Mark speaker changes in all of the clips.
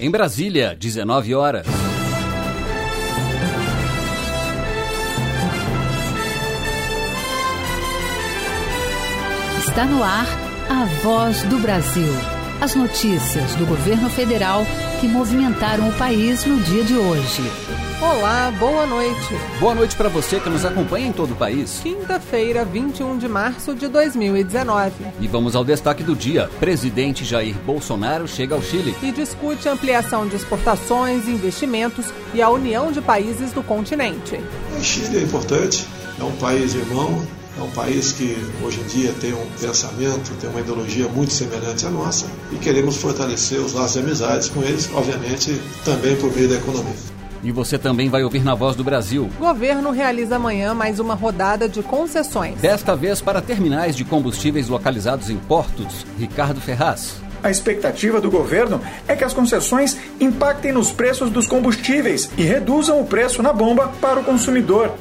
Speaker 1: Em Brasília, 19 horas.
Speaker 2: Está no ar a voz do Brasil. As notícias do governo federal que movimentaram o país no dia de hoje.
Speaker 3: Olá, boa noite.
Speaker 1: Boa noite para você que nos acompanha em todo o país.
Speaker 3: Quinta-feira, 21 de março de 2019.
Speaker 1: E vamos ao destaque do dia. Presidente Jair Bolsonaro chega ao Chile.
Speaker 3: E discute ampliação de exportações, investimentos e a união de países do continente.
Speaker 4: O Chile é importante, é um país irmão, é um país que hoje em dia tem um pensamento, tem uma ideologia muito semelhante à nossa e queremos fortalecer os laços de amizades com eles, obviamente também por meio da economia.
Speaker 1: E você também vai ouvir na Voz do Brasil.
Speaker 3: Governo realiza amanhã mais uma rodada de concessões.
Speaker 1: Desta vez para terminais de combustíveis localizados em portos. Ricardo Ferraz.
Speaker 5: A expectativa do governo é que as concessões impactem nos preços dos combustíveis e reduzam o preço na bomba para o consumidor.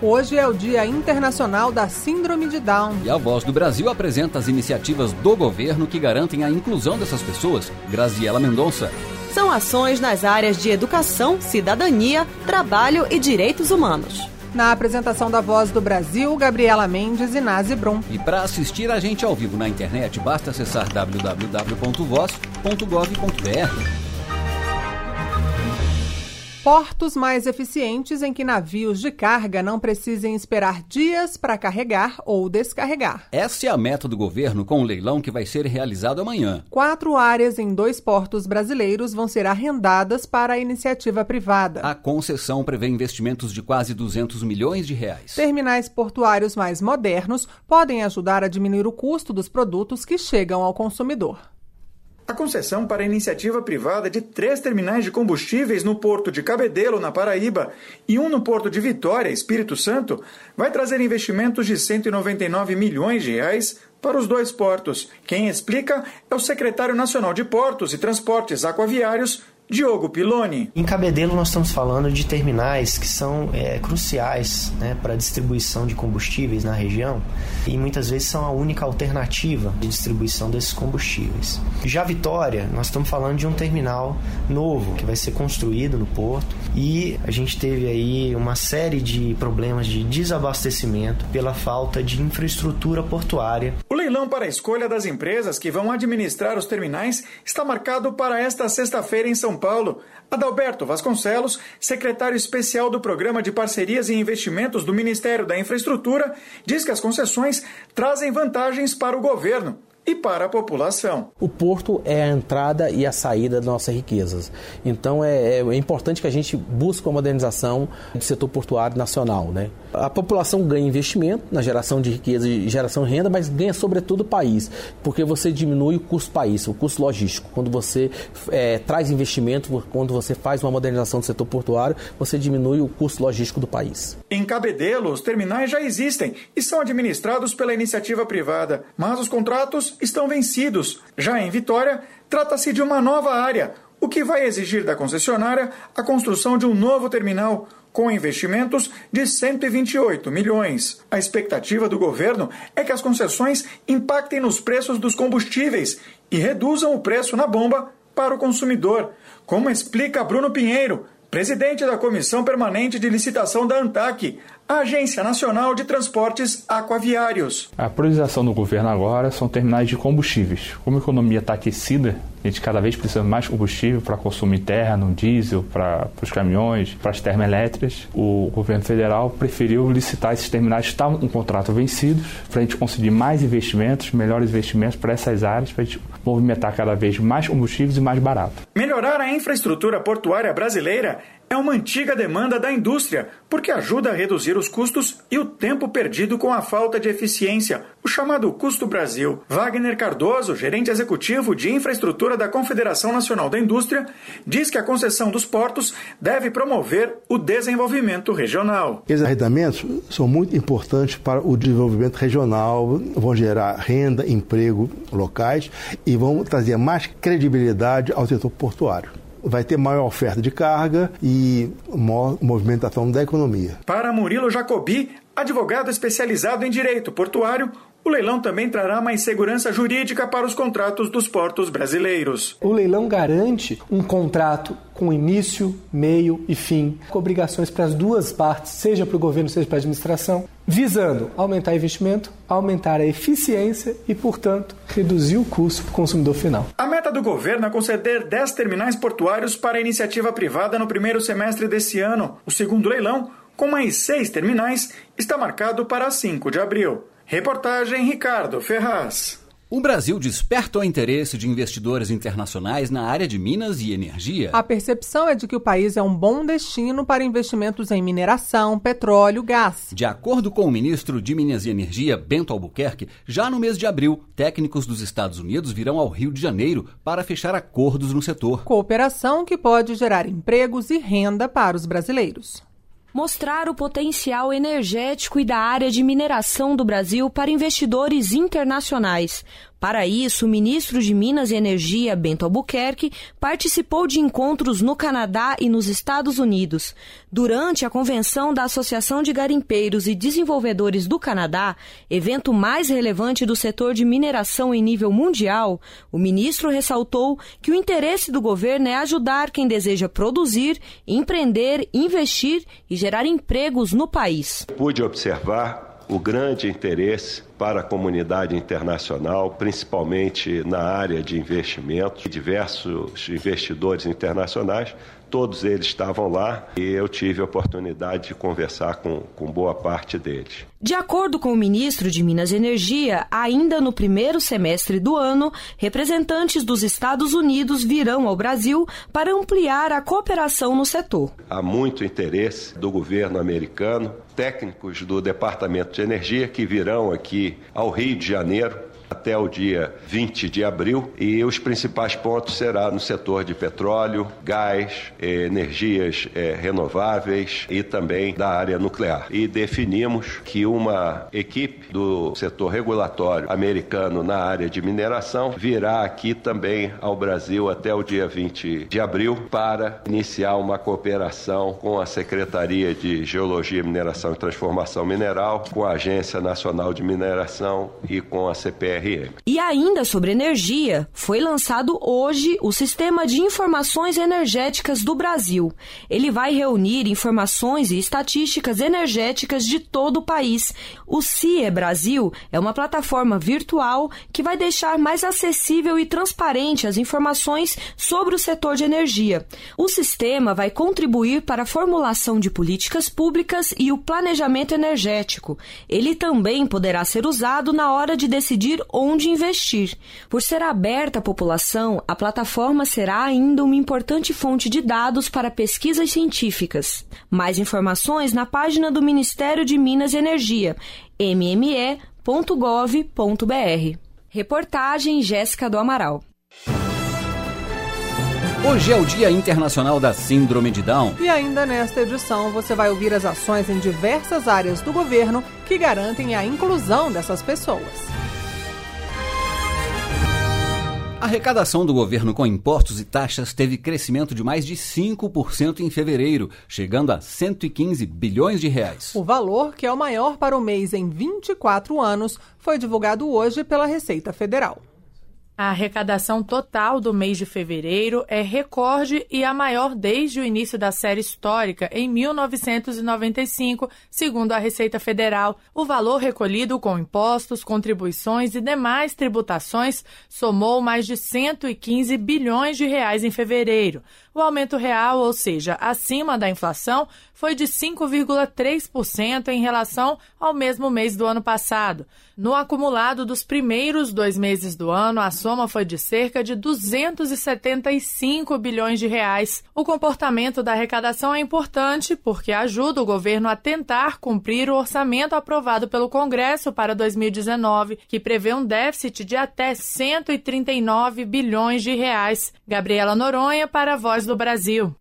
Speaker 3: Hoje é o Dia Internacional da Síndrome de Down.
Speaker 1: E a Voz do Brasil apresenta as iniciativas do governo que garantem a inclusão dessas pessoas. Graziela Mendonça.
Speaker 6: São ações nas áreas de educação, cidadania, trabalho e direitos humanos.
Speaker 3: Na apresentação da Voz do Brasil, Gabriela Mendes e Nazi Brum.
Speaker 1: E para assistir a gente ao vivo na internet, basta acessar www.voz.gov.br.
Speaker 3: Portos mais eficientes em que navios de carga não precisem esperar dias para carregar ou descarregar.
Speaker 1: Essa é a meta do governo com o leilão que vai ser realizado amanhã.
Speaker 3: Quatro áreas em dois portos brasileiros vão ser arrendadas para a iniciativa privada.
Speaker 1: A concessão prevê investimentos de quase 200 milhões de reais.
Speaker 3: Terminais portuários mais modernos podem ajudar a diminuir o custo dos produtos que chegam ao consumidor.
Speaker 5: A concessão para a iniciativa privada de três terminais de combustíveis no porto de Cabedelo, na Paraíba, e um no porto de Vitória, Espírito Santo, vai trazer investimentos de 199 milhões de reais para os dois portos. Quem explica é o secretário nacional de Portos e Transportes Aquaviários, Diogo Piloni.
Speaker 7: Em Cabedelo nós estamos falando de terminais que são é, cruciais né, para a distribuição de combustíveis na região e muitas vezes são a única alternativa de distribuição desses combustíveis. Já Vitória, nós estamos falando de um terminal novo que vai ser construído no porto e a gente teve aí uma série de problemas de desabastecimento pela falta de infraestrutura portuária.
Speaker 5: O leilão para a escolha das empresas que vão administrar os terminais está marcado para esta sexta-feira em São Paulo. Adalberto Vasconcelos, secretário especial do Programa de Parcerias e Investimentos do Ministério da Infraestrutura, diz que as concessões trazem vantagens para o governo e para a população.
Speaker 8: O porto é a entrada e a saída das nossas riquezas. Então é, é importante que a gente busque a modernização do setor portuário nacional. Né? A população ganha investimento na geração de riqueza e geração de renda, mas ganha sobretudo o país, porque você diminui o custo país, o custo logístico. Quando você é, traz investimento, quando você faz uma modernização do setor portuário, você diminui o custo logístico do país.
Speaker 5: Em Cabedelo, os terminais já existem e são administrados pela iniciativa privada, mas os contratos estão vencidos. Já em Vitória, trata-se de uma nova área, o que vai exigir da concessionária a construção de um novo terminal com investimentos de 128 milhões. A expectativa do governo é que as concessões impactem nos preços dos combustíveis e reduzam o preço na bomba para o consumidor, como explica Bruno Pinheiro, presidente da Comissão Permanente de Licitação da ANTAC, a Agência Nacional de Transportes Aquaviários.
Speaker 9: A priorização do governo agora são terminais de combustíveis. Como a economia está aquecida, a gente cada vez precisa mais combustível para consumo interno, diesel, para os caminhões, para as termoelétricas. O governo federal preferiu licitar esses terminais que estavam com contrato vencidos, para a gente conseguir mais investimentos, melhores investimentos para essas áreas, para a gente movimentar cada vez mais combustíveis e mais barato.
Speaker 5: Melhorar a infraestrutura portuária brasileira é uma antiga demanda da indústria, porque ajuda a reduzir os custos e o tempo perdido com a falta de eficiência, o chamado custo Brasil. Wagner Cardoso, gerente executivo de infraestrutura da Confederação Nacional da Indústria, diz que a concessão dos portos deve promover o desenvolvimento regional.
Speaker 10: Esses arrendamentos são muito importantes para o desenvolvimento regional, vão gerar renda, emprego locais e vão trazer mais credibilidade ao setor portuário vai ter maior oferta de carga e maior movimentação da economia.
Speaker 5: Para Murilo Jacobi, advogado especializado em direito portuário, O leilão também trará mais segurança jurídica para os contratos dos portos brasileiros.
Speaker 11: O leilão garante um contrato com início, meio e fim, com obrigações para as duas partes, seja para o governo, seja para a administração, visando aumentar investimento, aumentar a eficiência e, portanto, reduzir o custo para o consumidor final.
Speaker 5: A meta do governo é conceder 10 terminais portuários para a iniciativa privada no primeiro semestre desse ano. O segundo leilão, com mais seis terminais, está marcado para 5 de abril. Reportagem Ricardo Ferraz.
Speaker 1: O Brasil desperta o interesse de investidores internacionais na área de minas e energia.
Speaker 3: A percepção é de que o país é um bom destino para investimentos em mineração, petróleo, gás.
Speaker 1: De acordo com o ministro de Minas e Energia, Bento Albuquerque, já no mês de abril, técnicos dos Estados Unidos virão ao Rio de Janeiro para fechar acordos no setor.
Speaker 3: Cooperação que pode gerar empregos e renda para os brasileiros
Speaker 12: mostrar o potencial energético e da área de mineração do Brasil para investidores internacionais, para isso, o ministro de Minas e Energia, Bento Albuquerque, participou de encontros no Canadá e nos Estados Unidos. Durante a convenção da Associação de Garimpeiros e Desenvolvedores do Canadá, evento mais relevante do setor de mineração em nível mundial, o ministro ressaltou que o interesse do governo é ajudar quem deseja produzir, empreender, investir e gerar empregos no país.
Speaker 13: Pude observar o grande interesse para a comunidade internacional, principalmente na área de investimento. Diversos investidores internacionais Todos eles estavam lá e eu tive a oportunidade de conversar com, com boa parte deles.
Speaker 12: De acordo com o ministro de Minas e Energia, ainda no primeiro semestre do ano, representantes dos Estados Unidos virão ao Brasil para ampliar a cooperação no setor.
Speaker 13: Há muito interesse do governo americano, técnicos do Departamento de Energia que virão aqui ao Rio de Janeiro até o dia 20 de abril e os principais pontos será no setor de petróleo, gás, energias é, renováveis e também da área nuclear. E definimos que uma equipe do setor regulatório americano na área de mineração virá aqui também ao Brasil até o dia 20 de abril para iniciar uma cooperação com a Secretaria de Geologia, Mineração e Transformação Mineral, com a Agência Nacional de Mineração e com a CPR
Speaker 12: e ainda sobre energia, foi lançado hoje o Sistema de Informações Energéticas do Brasil. Ele vai reunir informações e estatísticas energéticas de todo o país. O CIE Brasil é uma plataforma virtual que vai deixar mais acessível e transparente as informações sobre o setor de energia. O sistema vai contribuir para a formulação de políticas públicas e o planejamento energético. Ele também poderá ser usado na hora de decidir onde investir. Por ser aberta à população, a plataforma será ainda uma importante fonte de dados para pesquisas científicas. Mais informações na página do Ministério de Minas e Energia, mme.gov.br. Reportagem Jéssica do Amaral.
Speaker 1: Hoje é o Dia Internacional da Síndrome de Down.
Speaker 3: E ainda nesta edição você vai ouvir as ações em diversas áreas do governo que garantem a inclusão dessas pessoas.
Speaker 1: A arrecadação do governo com impostos e taxas teve crescimento de mais de 5% em fevereiro, chegando a 115 bilhões de reais.
Speaker 3: O valor, que é o maior para o mês em 24 anos, foi divulgado hoje pela Receita Federal.
Speaker 14: A arrecadação total do mês de fevereiro é recorde e a maior desde o início da série histórica, em 1995, segundo a Receita Federal. O valor recolhido com impostos, contribuições e demais tributações somou mais de 115 bilhões de reais em fevereiro. O aumento real, ou seja, acima da inflação, foi de 5,3% em relação ao mesmo mês do ano passado. No acumulado dos primeiros dois meses do ano, a soma foi de cerca de 275 bilhões de reais. O comportamento da arrecadação é importante porque ajuda o governo a tentar cumprir o orçamento aprovado pelo Congresso para 2019, que prevê um déficit de até 139 bilhões de reais. Gabriela Noronha para a Voz do Brasil.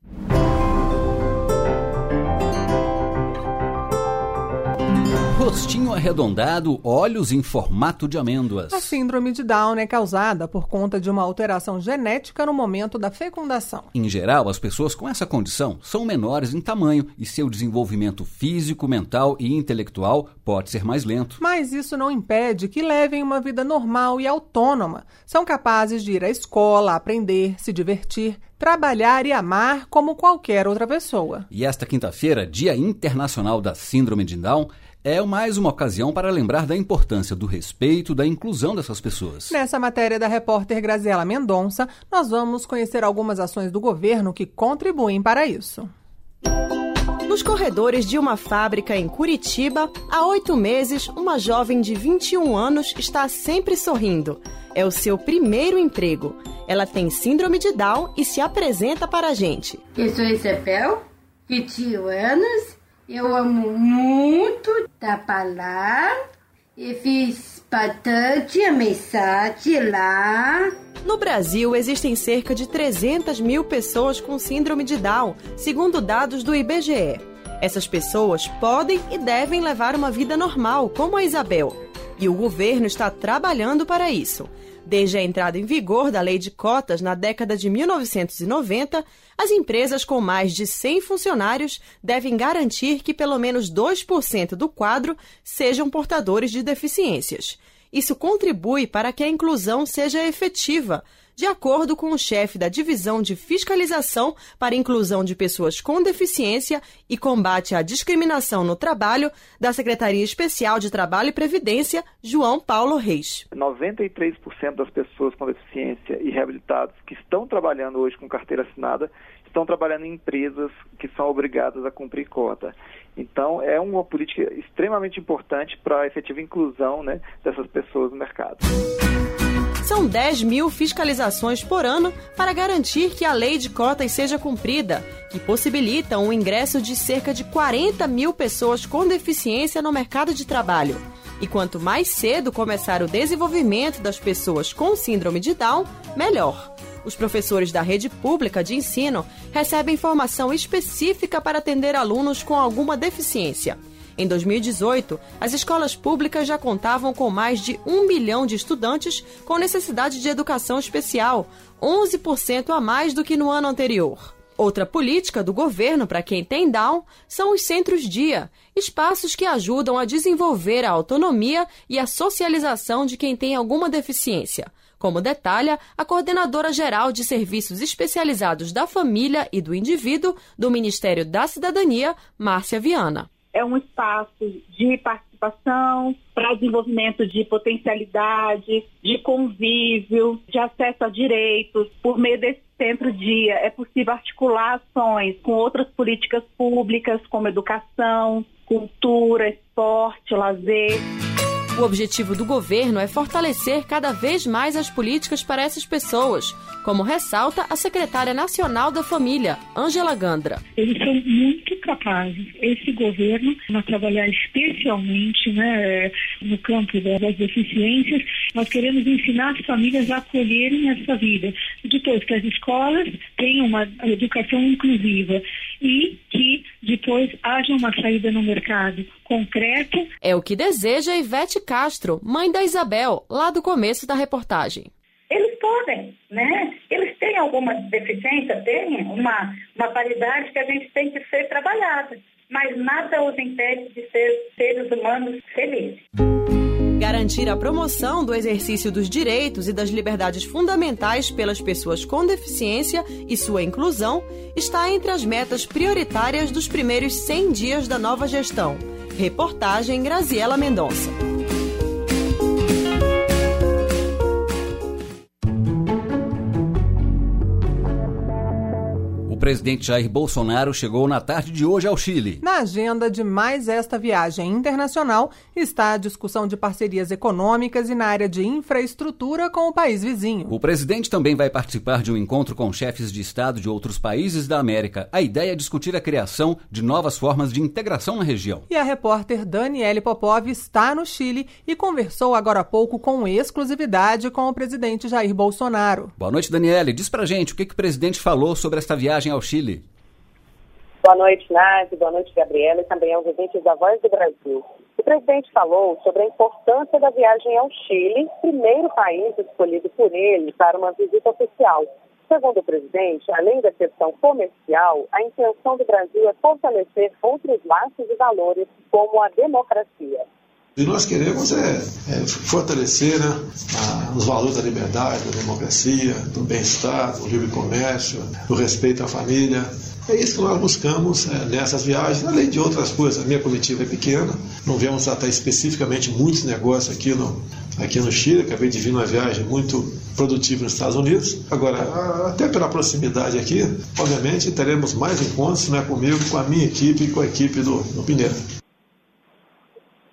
Speaker 1: Rostinho arredondado, olhos em formato de amêndoas.
Speaker 3: A síndrome de Down é causada por conta de uma alteração genética no momento da fecundação.
Speaker 1: Em geral, as pessoas com essa condição são menores em tamanho e seu desenvolvimento físico, mental e intelectual pode ser mais lento.
Speaker 3: Mas isso não impede que levem uma vida normal e autônoma. São capazes de ir à escola, aprender, se divertir, trabalhar e amar como qualquer outra pessoa.
Speaker 1: E esta quinta-feira, Dia Internacional da Síndrome de Down, é mais uma ocasião para lembrar da importância do respeito, da inclusão dessas pessoas.
Speaker 3: Nessa matéria da repórter Graziela Mendonça, nós vamos conhecer algumas ações do governo que contribuem para isso.
Speaker 6: Nos corredores de uma fábrica em Curitiba, há oito meses, uma jovem de 21 anos está sempre sorrindo. É o seu primeiro emprego. Ela tem síndrome de Down e se apresenta para a gente.
Speaker 15: Eu sou Isabel, 21 anos. Eu amo muito trabalhar e fiz bastante amizade lá.
Speaker 6: No Brasil, existem cerca de 300 mil pessoas com síndrome de Down, segundo dados do IBGE. Essas pessoas podem e devem levar uma vida normal, como a Isabel. E o governo está trabalhando para isso. Desde a entrada em vigor da lei de cotas na década de 1990, as empresas com mais de 100 funcionários devem garantir que pelo menos 2% do quadro sejam portadores de deficiências. Isso contribui para que a inclusão seja efetiva, de acordo com o chefe da Divisão de Fiscalização para Inclusão de Pessoas com Deficiência e Combate à Discriminação no Trabalho da Secretaria Especial de Trabalho e Previdência, João Paulo Reis.
Speaker 16: 93% das pessoas com deficiência e reabilitados que estão trabalhando hoje com carteira assinada estão trabalhando em empresas que são obrigadas a cumprir cota. Então, é uma política extremamente importante para a efetiva inclusão né, dessas pessoas no mercado.
Speaker 6: São 10 mil fiscalizações por ano para garantir que a lei de cotas seja cumprida, que possibilitam o ingresso de cerca de 40 mil pessoas com deficiência no mercado de trabalho. E quanto mais cedo começar o desenvolvimento das pessoas com síndrome de Down, melhor. Os professores da rede pública de ensino recebem formação específica para atender alunos com alguma deficiência. Em 2018, as escolas públicas já contavam com mais de um milhão de estudantes com necessidade de educação especial, 11% a mais do que no ano anterior. Outra política do governo para quem tem Down são os centros-dia, espaços que ajudam a desenvolver a autonomia e a socialização de quem tem alguma deficiência, como detalha a coordenadora geral de serviços especializados da família e do indivíduo do Ministério da Cidadania, Márcia Viana
Speaker 17: é um espaço de participação, para desenvolvimento de potencialidade, de convívio, de acesso a direitos. Por meio desse centro-dia é possível articular ações com outras políticas públicas, como educação, cultura, esporte, lazer.
Speaker 6: O objetivo do governo é fortalecer cada vez mais as políticas para essas pessoas, como ressalta a secretária nacional da família, Ângela Gandra.
Speaker 18: Eles são muito capazes, esse governo, a trabalhar especialmente né, no campo das deficiências. Nós queremos ensinar as famílias a acolherem essa vida. Depois que as escolas tenham uma educação inclusiva e que depois haja uma saída no mercado concreta.
Speaker 6: É o que deseja Ivete Castro, mãe da Isabel, lá do começo da reportagem.
Speaker 17: Eles podem, né? Eles têm alguma deficiência, têm uma, uma qualidade que a gente tem que ser trabalhada, mas nada os impede de ser seres humanos felizes.
Speaker 6: Garantir a promoção do exercício dos direitos e das liberdades fundamentais pelas pessoas com deficiência e sua inclusão está entre as metas prioritárias dos primeiros 100 dias da nova gestão. Reportagem Graziela Mendonça.
Speaker 1: Presidente Jair Bolsonaro chegou na tarde de hoje ao Chile.
Speaker 3: Na agenda de mais esta viagem internacional está a discussão de parcerias econômicas e na área de infraestrutura com o país vizinho.
Speaker 1: O presidente também vai participar de um encontro com chefes de Estado de outros países da América. A ideia é discutir a criação de novas formas de integração na região.
Speaker 3: E a repórter Daniele Popov está no Chile e conversou agora há pouco com exclusividade com o presidente Jair Bolsonaro.
Speaker 1: Boa noite, Daniele. Diz pra gente o que, que o presidente falou sobre esta viagem ao ao Chile?
Speaker 19: Boa noite, Nath. Boa noite, Gabriela, e também aos ouvintes da Voz do Brasil. O presidente falou sobre a importância da viagem ao Chile, primeiro país escolhido por ele para uma visita oficial. Segundo o presidente, além da questão comercial, a intenção do Brasil é fortalecer outros laços e valores, como a democracia.
Speaker 4: E nós queremos é, é fortalecer né, a, os valores da liberdade, da democracia, do bem-estar, do livre comércio, do respeito à família. É isso que nós buscamos é, nessas viagens, além de outras coisas. A minha comitiva é pequena, não viemos tratar especificamente muitos negócios aqui no, aqui no Chile. Acabei de vir numa viagem muito produtiva nos Estados Unidos. Agora, até pela proximidade aqui, obviamente teremos mais encontros não é comigo, com a minha equipe e com a equipe do, do Pineiro.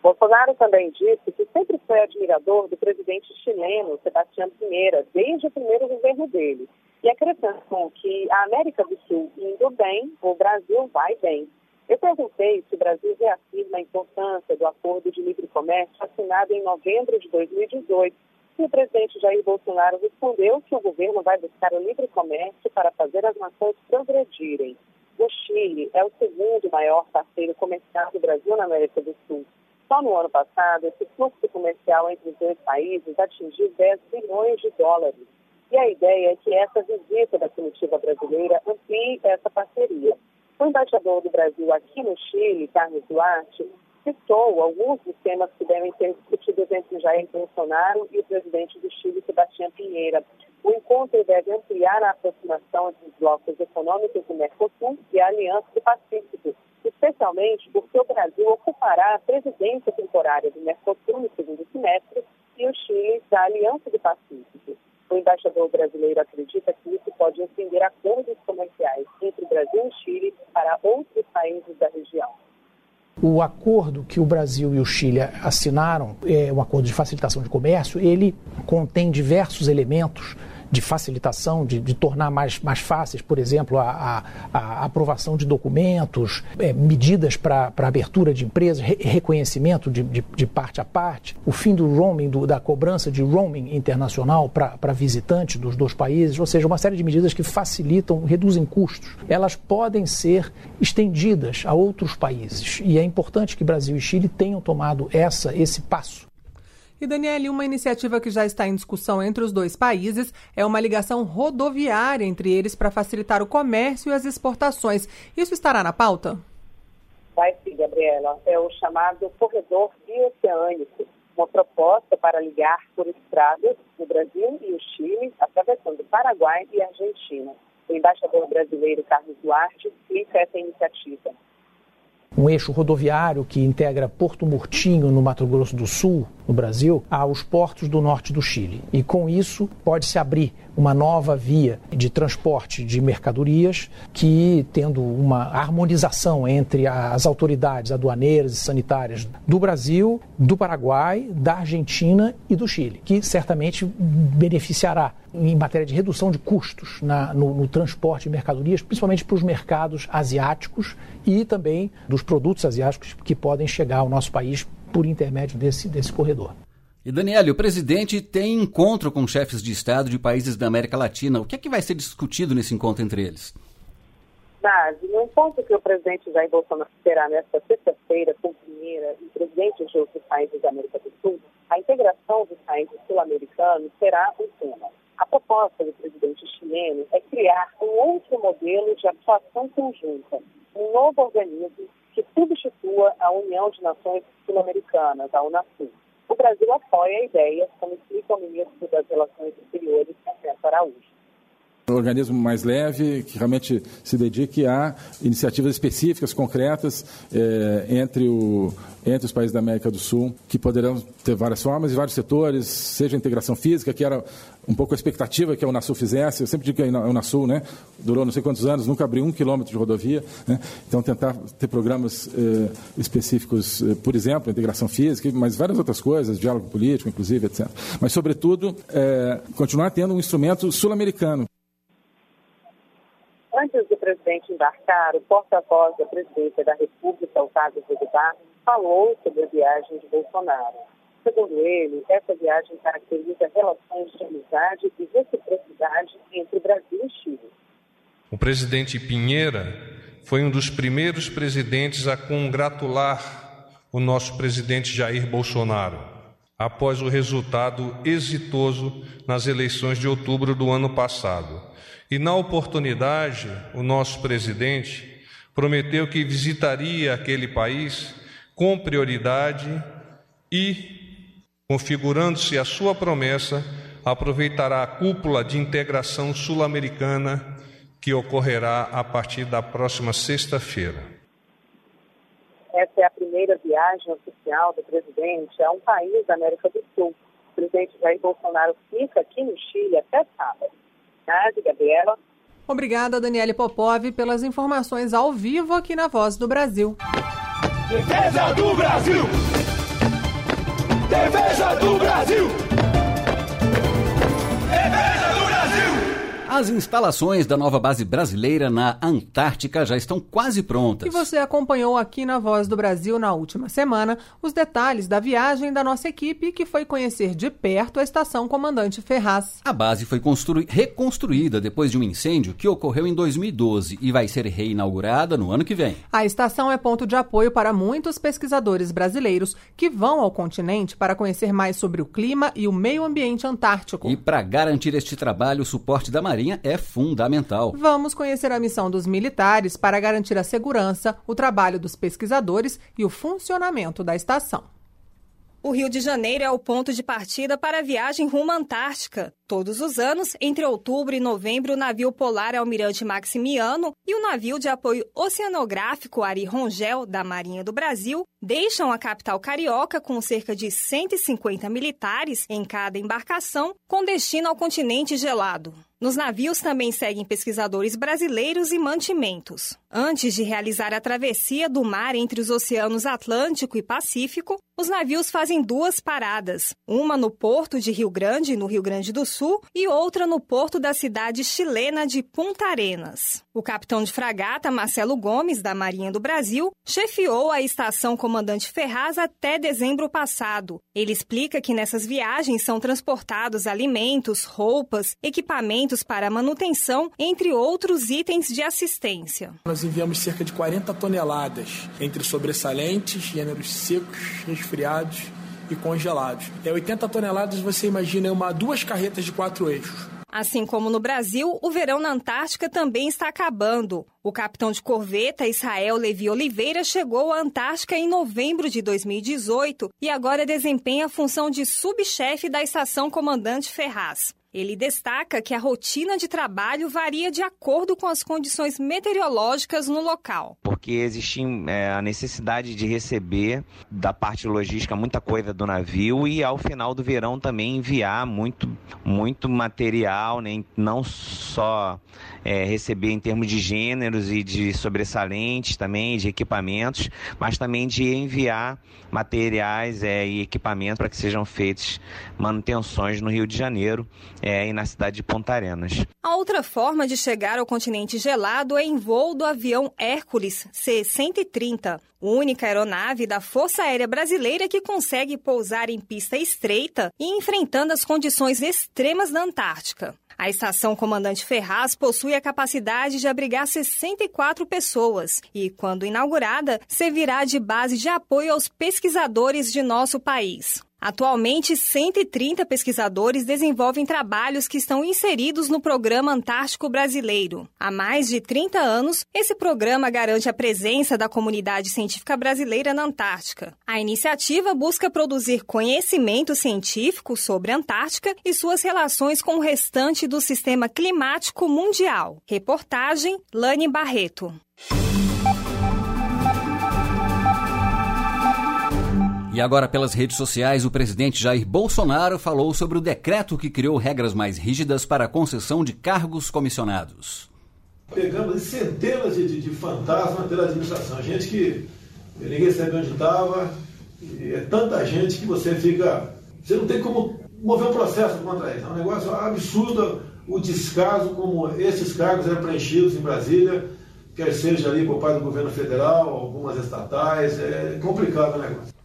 Speaker 19: Bolsonaro também disse que sempre foi admirador do presidente chileno, Sebastião Pinheira, desde o primeiro governo dele. E acrescentou que a América do Sul indo bem, o Brasil vai bem. Eu perguntei se o Brasil reafirma a importância do acordo de livre comércio assinado em novembro de 2018. E o presidente Jair Bolsonaro respondeu que o governo vai buscar o livre comércio para fazer as nações progredirem. O Chile é o segundo maior parceiro comercial do Brasil na América do Sul. Só no ano passado, esse fluxo comercial entre os dois países atingiu 10 bilhões de dólares. E a ideia é que essa visita da comitiva brasileira amplie essa parceria. O embaixador do Brasil aqui no Chile, Carlos Duarte, citou alguns dos temas que devem ser discutidos entre Jair Bolsonaro e o presidente do Chile, Sebastião Pinheira. O encontro deve ampliar a aproximação entre os blocos econômicos do Mercosul e a Aliança do Pacífico, especialmente porque o Brasil ocupará a presidência temporária do Mercosul no segundo semestre e o Chile da Aliança do Pacífico. O embaixador brasileiro acredita que isso pode estender acordos comerciais entre o Brasil e Chile para outros países da região.
Speaker 20: O acordo que o Brasil e o Chile assinaram, é um acordo de facilitação de comércio, ele contém diversos elementos de facilitação, de, de tornar mais, mais fáceis, por exemplo, a, a, a aprovação de documentos, é, medidas para abertura de empresas, re, reconhecimento de, de, de, parte a parte, o fim do roaming, do, da cobrança de roaming internacional para visitantes dos dois países, ou seja, uma série de medidas que facilitam, reduzem custos. Elas podem ser estendidas a outros países e é importante que Brasil e Chile tenham tomado essa, esse passo.
Speaker 3: E, Daniele, uma iniciativa que já está em discussão entre os dois países é uma ligação rodoviária entre eles para facilitar o comércio e as exportações. Isso estará na pauta?
Speaker 19: Vai sim, Gabriela. É o chamado Corredor Bioceânico, uma proposta para ligar por estradas o Brasil e o Chile, atravessando Paraguai e Argentina. O embaixador brasileiro Carlos Duarte explica essa iniciativa
Speaker 20: um eixo rodoviário que integra Porto Murtinho, no Mato Grosso do Sul, no Brasil, aos portos do norte do Chile. E com isso pode-se abrir uma nova via de transporte de mercadorias que, tendo uma harmonização entre as autoridades aduaneiras e sanitárias do Brasil, do Paraguai, da Argentina e do Chile, que certamente beneficiará em matéria de redução de custos na, no, no transporte de mercadorias, principalmente para os mercados asiáticos e também dos produtos asiáticos que podem chegar ao nosso país por intermédio desse, desse corredor.
Speaker 1: E Daniel, o presidente tem encontro com chefes de Estado de países da América Latina. O que é que vai ser discutido nesse encontro entre eles?
Speaker 19: Nazi, no encontro que o presidente Jair Bolsonaro terá nesta sexta-feira com Pinheira e presidentes de outros países da América do Sul, a integração dos países sul-americanos será um tema. A proposta do presidente chileno é criar um outro modelo de atuação conjunta, um novo organismo que substitua a União de Nações Sul-Americanas, a Unasul. O Brasil apoia a ideia, como explica o ministro das Relações Exteriores, Ernesto Araújo.
Speaker 21: Um organismo mais leve, que realmente se dedique a iniciativas específicas, concretas, eh, entre, o, entre os países da América do Sul, que poderão ter várias formas e vários setores, seja a integração física, que era um pouco a expectativa que a Unasul fizesse. Eu sempre digo que a Unasul né, durou não sei quantos anos, nunca abriu um quilômetro de rodovia. Né? Então, tentar ter programas eh, específicos, eh, por exemplo, integração física, mas várias outras coisas, diálogo político, inclusive, etc. Mas, sobretudo, eh, continuar tendo um instrumento sul-americano.
Speaker 19: Antes do presidente embarcar, o porta-voz da presidência da República, Otávio Rudibá, falou sobre a viagem de Bolsonaro. Segundo ele, essa viagem caracteriza relações de amizade e reciprocidade entre Brasil e Chile.
Speaker 22: O presidente Pinheira
Speaker 23: foi um dos primeiros presidentes a congratular o nosso presidente Jair Bolsonaro, após o resultado exitoso nas eleições de outubro do ano passado. E na oportunidade, o nosso presidente prometeu que visitaria aquele país com prioridade e, configurando-se a sua promessa, aproveitará a cúpula de integração sul-americana que ocorrerá a partir da próxima sexta-feira.
Speaker 19: Essa é a primeira viagem oficial do presidente a um país da América do Sul. O presidente Jair Bolsonaro fica aqui no Chile até sábado. Nádia, Gabriela.
Speaker 3: Obrigada, Daniele Popov, pelas informações ao vivo aqui na Voz do Brasil.
Speaker 22: Defesa do Brasil! Defesa do Brasil!
Speaker 1: As instalações da nova base brasileira na Antártica já estão quase prontas.
Speaker 3: E você acompanhou aqui na Voz do Brasil na última semana os detalhes da viagem da nossa equipe que foi conhecer de perto a estação Comandante Ferraz.
Speaker 1: A base foi reconstruída depois de um incêndio que ocorreu em 2012 e vai ser reinaugurada no ano que vem.
Speaker 3: A estação é ponto de apoio para muitos pesquisadores brasileiros que vão ao continente para conhecer mais sobre o clima e o meio ambiente antártico.
Speaker 1: E para garantir este trabalho, o suporte da Marinha é fundamental.
Speaker 3: Vamos conhecer a missão dos militares para garantir a segurança, o trabalho dos pesquisadores e o funcionamento da estação.
Speaker 24: O Rio de Janeiro é o ponto de partida para a viagem rumo à Antártica. Todos os anos, entre outubro e novembro, o navio polar Almirante Maximiano e o navio de apoio oceanográfico Ari Rongel, da Marinha do Brasil, deixam a capital carioca com cerca de 150 militares em cada embarcação, com destino ao continente gelado. Nos navios também seguem pesquisadores brasileiros e mantimentos. Antes de realizar a travessia do mar entre os oceanos Atlântico e Pacífico, os navios fazem duas paradas, uma no porto de Rio Grande, no Rio Grande do Sul, e outra no porto da cidade chilena de Punta Arenas. O capitão de fragata Marcelo Gomes, da Marinha do Brasil, chefiou a estação Comandante Ferraz até dezembro passado. Ele explica que nessas viagens são transportados alimentos, roupas, equipamentos para manutenção, entre outros itens de assistência.
Speaker 25: Nós enviamos cerca de 40 toneladas, entre sobressalentes, gêneros secos, resfriados e congelados. É 80 toneladas, você imagina uma duas carretas de quatro eixos.
Speaker 24: Assim como no Brasil, o verão na Antártica também está acabando. O capitão de corveta Israel Levi Oliveira chegou à Antártica em novembro de 2018 e agora desempenha a função de subchefe da estação Comandante Ferraz. Ele destaca que a rotina de trabalho varia de acordo com as condições meteorológicas no local.
Speaker 26: Porque existe é, a necessidade de receber da parte logística muita coisa do navio e ao final do verão também enviar muito, muito material, né? não só é, receber em termos de gêneros e de sobressalentes também, de equipamentos, mas também de enviar materiais é, e equipamentos para que sejam feitas manutenções no Rio de Janeiro é, e na cidade de Ponta Arenas.
Speaker 24: A outra forma de chegar ao continente gelado é em voo do avião Hércules C-130, única aeronave da Força Aérea Brasileira que consegue pousar em pista estreita e enfrentando as condições extremas da Antártica. A estação Comandante Ferraz possui a capacidade de abrigar 64 pessoas e, quando inaugurada, servirá de base de apoio aos pesquisadores de nosso país. Atualmente, 130 pesquisadores desenvolvem trabalhos que estão inseridos no Programa Antártico Brasileiro. Há mais de 30 anos, esse programa garante a presença da comunidade científica brasileira na Antártica. A iniciativa busca produzir conhecimento científico sobre a Antártica e suas relações com o restante do sistema climático mundial. Reportagem Lani Barreto.
Speaker 1: E agora, pelas redes sociais, o presidente Jair Bolsonaro falou sobre o decreto que criou regras mais rígidas para a concessão de cargos comissionados.
Speaker 4: Pegamos centenas de, de, de fantasmas pela administração, gente que ninguém sabe onde estava, é tanta gente que você fica. Você não tem como mover um processo contra eles. É um negócio absurdo o descaso como esses cargos eram preenchidos em Brasília, quer seja ali por parte do governo federal, algumas estatais, é complicado o negócio.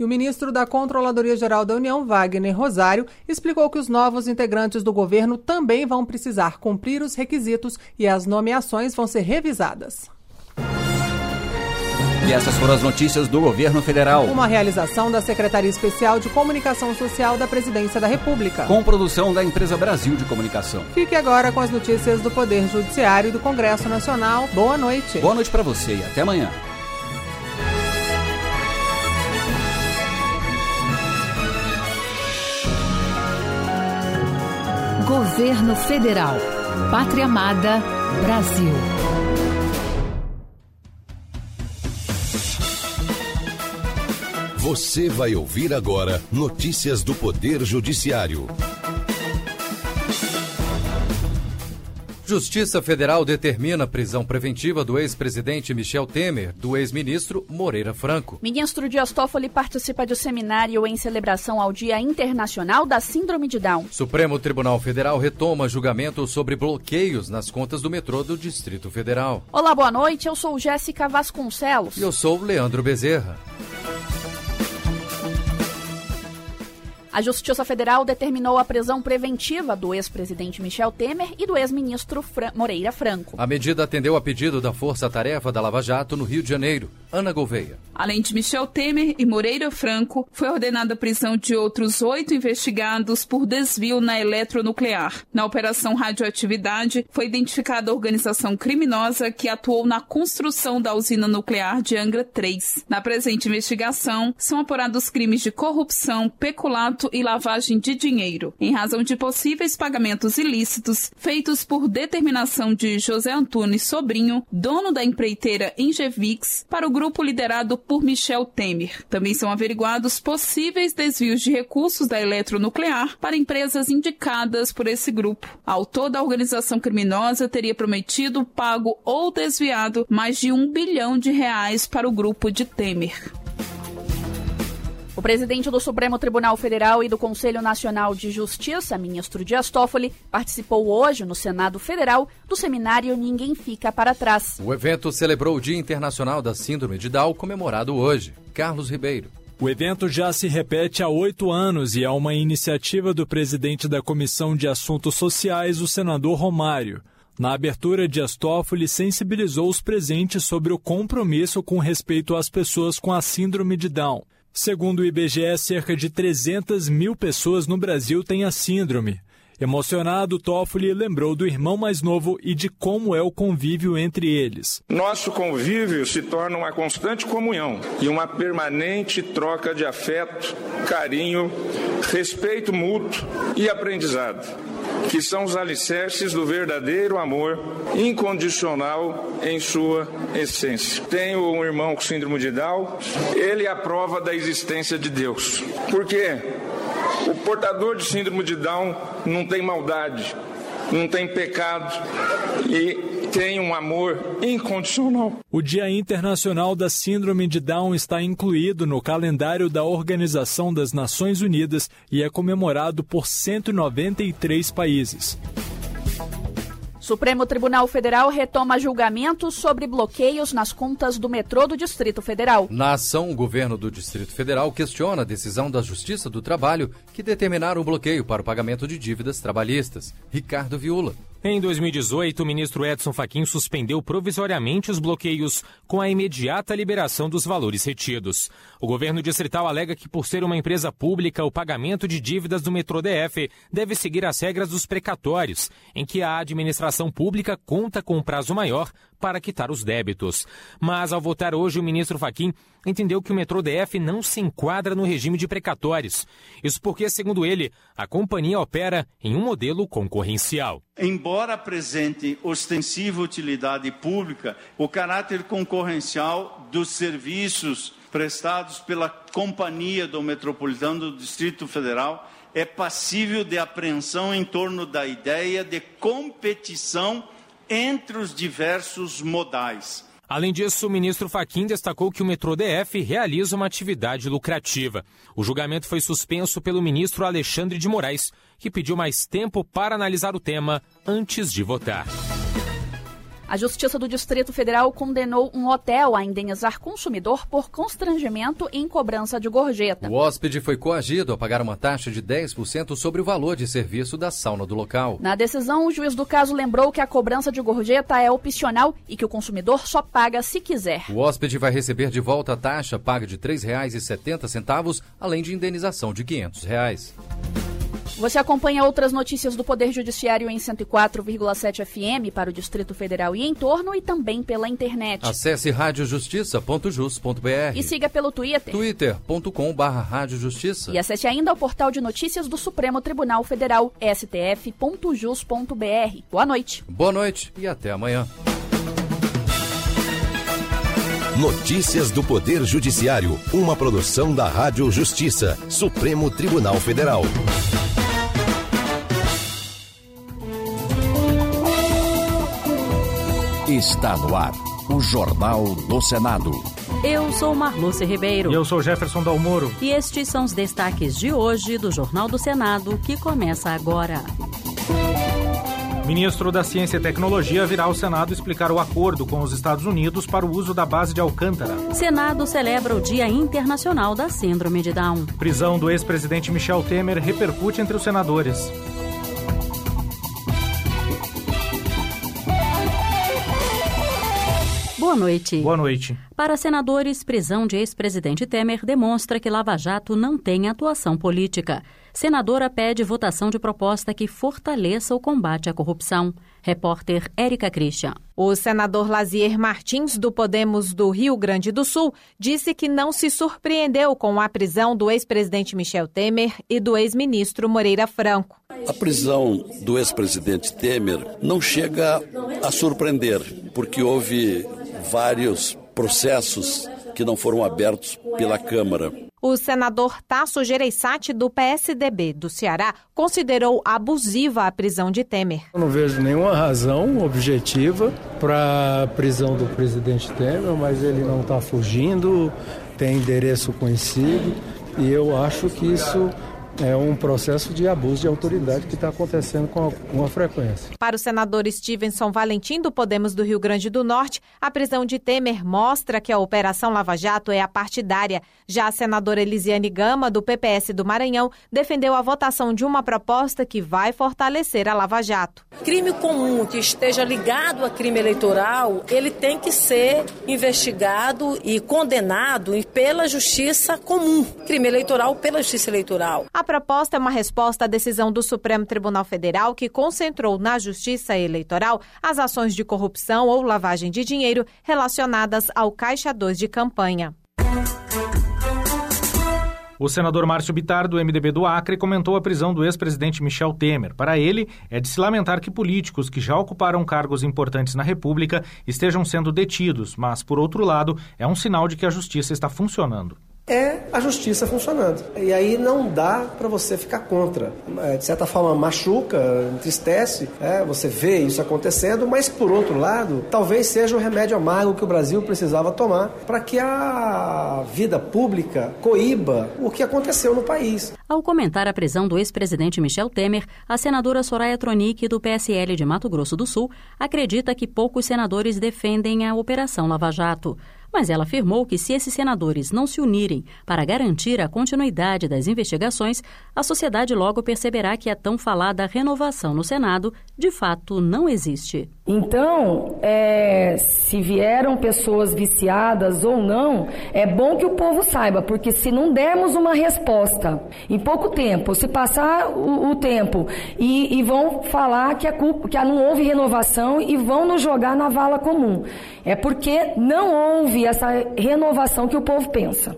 Speaker 3: E o ministro da Controladoria Geral da União, Wagner Rosário, explicou que os novos integrantes do governo também vão precisar cumprir os requisitos e as nomeações vão ser revisadas.
Speaker 1: E essas foram as notícias do governo federal.
Speaker 3: Uma realização da Secretaria Especial de Comunicação Social da Presidência da República.
Speaker 1: Com produção da Empresa Brasil de Comunicação.
Speaker 3: Fique agora com as notícias do Poder Judiciário e do Congresso Nacional. Boa noite.
Speaker 1: Boa noite para você e até amanhã.
Speaker 27: Governo Federal. Pátria Amada, Brasil.
Speaker 28: Você vai ouvir agora notícias do Poder Judiciário.
Speaker 29: Justiça Federal determina a prisão preventiva do ex-presidente Michel Temer, do ex-ministro Moreira Franco.
Speaker 30: Ministro Dias Toffoli participa de seminário em celebração ao Dia Internacional da Síndrome de Down.
Speaker 29: Supremo Tribunal Federal retoma julgamento sobre bloqueios nas contas do metrô do Distrito Federal.
Speaker 30: Olá, boa noite. Eu sou Jéssica Vasconcelos.
Speaker 29: E eu sou Leandro Bezerra.
Speaker 30: A Justiça Federal determinou a prisão preventiva do ex-presidente Michel Temer e do ex-ministro Fra Moreira Franco.
Speaker 29: A medida atendeu a pedido da Força Tarefa da Lava Jato no Rio de Janeiro. Ana Gouveia.
Speaker 31: Além de Michel Temer e Moreira Franco, foi ordenada a prisão de outros oito investigados por desvio na eletronuclear. Na Operação Radioatividade, foi identificada a organização criminosa que atuou na construção da usina nuclear de Angra 3. Na presente investigação, são apurados crimes de corrupção, peculato e lavagem de dinheiro, em razão de possíveis pagamentos ilícitos feitos por determinação de José Antunes Sobrinho, dono da empreiteira Ingevix, para o grupo liderado por Michel Temer. Também são averiguados possíveis desvios de recursos da eletronuclear para empresas indicadas por esse grupo. Ao todo, a organização criminosa teria prometido, pago ou desviado mais de um bilhão de reais para o grupo de Temer.
Speaker 30: O presidente do Supremo Tribunal Federal e do Conselho Nacional de Justiça, ministro Dias Toffoli, participou hoje no Senado Federal do seminário Ninguém Fica para Trás.
Speaker 29: O evento celebrou o Dia Internacional da Síndrome de Down, comemorado hoje. Carlos Ribeiro.
Speaker 32: O evento já se repete há oito anos e é uma iniciativa do presidente da Comissão de Assuntos Sociais, o senador Romário. Na abertura, Dias Toffoli sensibilizou os presentes sobre o compromisso com respeito às pessoas com a síndrome de Down. Segundo o IBGE, cerca de 300 mil pessoas no Brasil têm a síndrome. Emocionado, Toffoli lembrou do irmão mais novo e de como é o convívio entre eles.
Speaker 33: Nosso convívio se torna uma constante comunhão e uma permanente troca de afeto, carinho, respeito mútuo e aprendizado, que são os alicerces do verdadeiro amor incondicional em sua essência. Tenho um irmão com síndrome de Down, ele é a prova da existência de Deus. Por quê? O portador de síndrome de Down não tem maldade, não tem pecado e tem um amor incondicional.
Speaker 32: O Dia Internacional da Síndrome de Down está incluído no calendário da Organização das Nações Unidas e é comemorado por 193 países.
Speaker 30: Supremo Tribunal Federal retoma julgamento sobre bloqueios nas contas do metrô do Distrito Federal.
Speaker 29: Na ação, o governo do Distrito Federal questiona a decisão da Justiça do Trabalho que determinaram o bloqueio para o pagamento de dívidas trabalhistas. Ricardo Viula.
Speaker 34: Em 2018, o ministro Edson Fachin suspendeu provisoriamente os bloqueios com a imediata liberação dos valores retidos. O governo distrital alega que, por ser uma empresa pública, o pagamento de dívidas do metrô DF deve seguir as regras dos precatórios, em que a administração pública conta com um prazo maior para quitar os débitos. Mas, ao votar hoje, o ministro Fachin entendeu que o metrô DF não se enquadra no regime de precatórios. Isso porque, segundo ele, a companhia opera em um modelo concorrencial.
Speaker 35: Embora apresente ostensiva utilidade pública, o caráter concorrencial dos serviços prestados pela Companhia do Metropolitano do Distrito Federal é passível de apreensão em torno da ideia de competição entre os diversos modais.
Speaker 34: Além disso, o ministro Faquim destacou que o metrô DF realiza uma atividade lucrativa. O julgamento foi suspenso pelo ministro Alexandre de Moraes, que pediu mais tempo para analisar o tema antes de votar.
Speaker 32: A Justiça do Distrito Federal condenou um hotel a indenizar consumidor por constrangimento em cobrança de gorjeta.
Speaker 29: O hóspede foi coagido a pagar uma taxa de 10% sobre o valor de serviço da sauna do local.
Speaker 32: Na decisão, o juiz do caso lembrou que a cobrança de gorjeta é opcional e que o consumidor só paga se quiser.
Speaker 29: O hóspede vai receber de volta a taxa paga de R$ 3,70, além de indenização de 500 reais.
Speaker 32: Você acompanha outras notícias do Poder Judiciário em 104,7 FM para o Distrito Federal e em torno e também pela internet.
Speaker 29: Acesse radiojustiça.jus.br
Speaker 32: e siga pelo Twitter.
Speaker 29: twitter.com.br radiojustiça.
Speaker 32: E acesse ainda o portal de notícias do Supremo Tribunal Federal, stf.jus.br. Boa noite.
Speaker 29: Boa noite e até amanhã.
Speaker 36: Notícias do Poder Judiciário, uma produção da Rádio Justiça, Supremo Tribunal Federal. Está no ar, o Jornal do Senado.
Speaker 37: Eu sou Marluce Ribeiro.
Speaker 38: E eu sou Jefferson Dalmoro.
Speaker 37: E estes são os destaques de hoje do Jornal do Senado, que começa agora.
Speaker 38: Ministro da Ciência e Tecnologia virá ao Senado explicar o acordo com os Estados Unidos para o uso da base de Alcântara.
Speaker 37: Senado celebra o Dia Internacional da Síndrome de Down.
Speaker 38: Prisão do ex-presidente Michel Temer repercute entre os senadores.
Speaker 37: Boa noite.
Speaker 38: Boa noite.
Speaker 37: Para senadores, prisão de ex-presidente Temer demonstra que Lava Jato não tem atuação política. Senadora pede votação de proposta que fortaleça o combate à corrupção. Repórter Érica Christian.
Speaker 27: O senador Lazier Martins, do Podemos do Rio Grande do Sul, disse que não se surpreendeu com a prisão do ex-presidente Michel Temer e do ex-ministro Moreira Franco.
Speaker 39: A prisão do ex-presidente Temer não chega a surpreender, porque houve vários processos que não foram abertos pela Câmara.
Speaker 27: O senador Tasso Gereissati, do PSDB do Ceará, considerou abusiva a prisão de Temer.
Speaker 40: Eu não vejo nenhuma razão objetiva para a prisão do presidente Temer, mas ele não está fugindo, tem endereço conhecido e eu acho que isso é um processo de abuso de autoridade que está acontecendo com alguma frequência.
Speaker 27: Para o senador Stevenson Valentim, do Podemos do Rio Grande do Norte, a prisão de Temer mostra que a Operação Lava Jato é apartidária. Já a senadora Elisiane Gama, do PPS do Maranhão, defendeu a votação de uma proposta que vai fortalecer a Lava Jato.
Speaker 41: Crime comum que esteja ligado a crime eleitoral, ele tem que ser investigado e condenado pela justiça comum. Crime eleitoral pela justiça eleitoral.
Speaker 27: A proposta é uma resposta à decisão do Supremo Tribunal Federal que concentrou na Justiça Eleitoral as ações de corrupção ou lavagem de dinheiro relacionadas ao Caixa 2 de campanha.
Speaker 38: O senador Márcio Bitar, do MDB do Acre, comentou a prisão do ex-presidente Michel Temer. Para ele, é de se lamentar que políticos que já ocuparam cargos importantes na República estejam sendo detidos, mas, por outro lado, é um sinal de que a justiça está funcionando
Speaker 8: é a justiça funcionando. E aí não dá para você ficar contra. É, de certa forma, machuca, entristece, é, você vê isso acontecendo, mas por outro lado, talvez seja o remédio amargo que o Brasil precisava tomar para que a vida pública coíba o que aconteceu no país.
Speaker 37: Ao comentar a prisão do ex-presidente Michel Temer, a senadora Soraya Tronic, do PSL de Mato Grosso do Sul, acredita que poucos senadores defendem a Operação Lava Jato mas ela afirmou que se esses senadores não se unirem para garantir a continuidade das investigações, a sociedade logo perceberá que a tão falada renovação no Senado de fato não existe.
Speaker 42: Então, é, se vieram pessoas viciadas ou não, é bom que o povo saiba, porque se não dermos uma resposta em pouco tempo, se passar o, o tempo e, e, vão falar que, a culpa, que não houve renovação e vão nos jogar na vala comum, é porque não houve essa renovação que o povo pensa.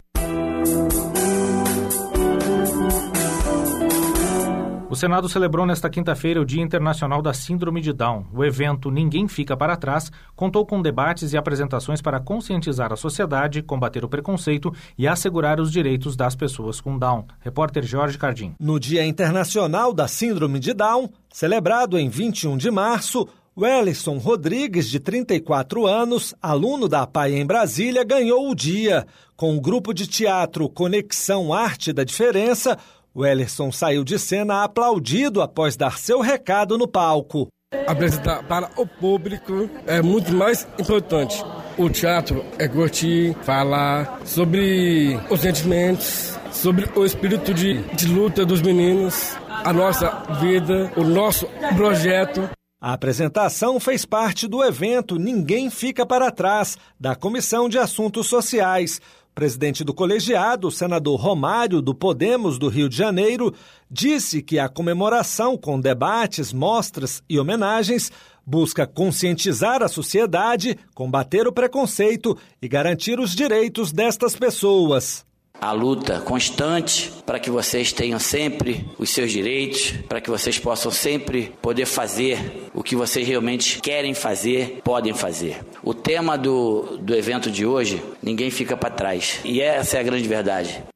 Speaker 38: O Senado celebrou nesta quinta-feira o Dia Internacional da Síndrome de Down. O evento Ninguém Fica para Trás contou com debates e apresentações para conscientizar a sociedade, combater o preconceito e assegurar os direitos das pessoas com Down. Repórter Jorge Cardim.
Speaker 35: No Dia Internacional da Síndrome de Down, celebrado em 21 de março, Wellison Rodrigues, de 34 anos, aluno da PAI em Brasília, ganhou o dia. Com o grupo de teatro Conexão Arte da Diferença, Wellerson saiu de cena aplaudido após dar seu recado no palco.
Speaker 43: Apresentar para o público é muito mais importante. O teatro é curtir, falar sobre os sentimentos, sobre o espírito de, de luta dos meninos, a nossa vida, o nosso projeto.
Speaker 44: A apresentação fez parte do evento Ninguém Fica para Trás, da Comissão de Assuntos Sociais. Presidente do colegiado, o senador Romário, do Podemos do Rio de Janeiro, disse que a comemoração com debates, mostras e homenagens busca conscientizar a sociedade, combater o preconceito e garantir os direitos destas pessoas
Speaker 45: a luta constante para que vocês tenham sempre os seus direitos, para que vocês possam sempre poder fazer o que vocês realmente querem fazer, podem fazer. O tema do, do evento de hoje, ninguém fica para trás. E essa é a grande verdade.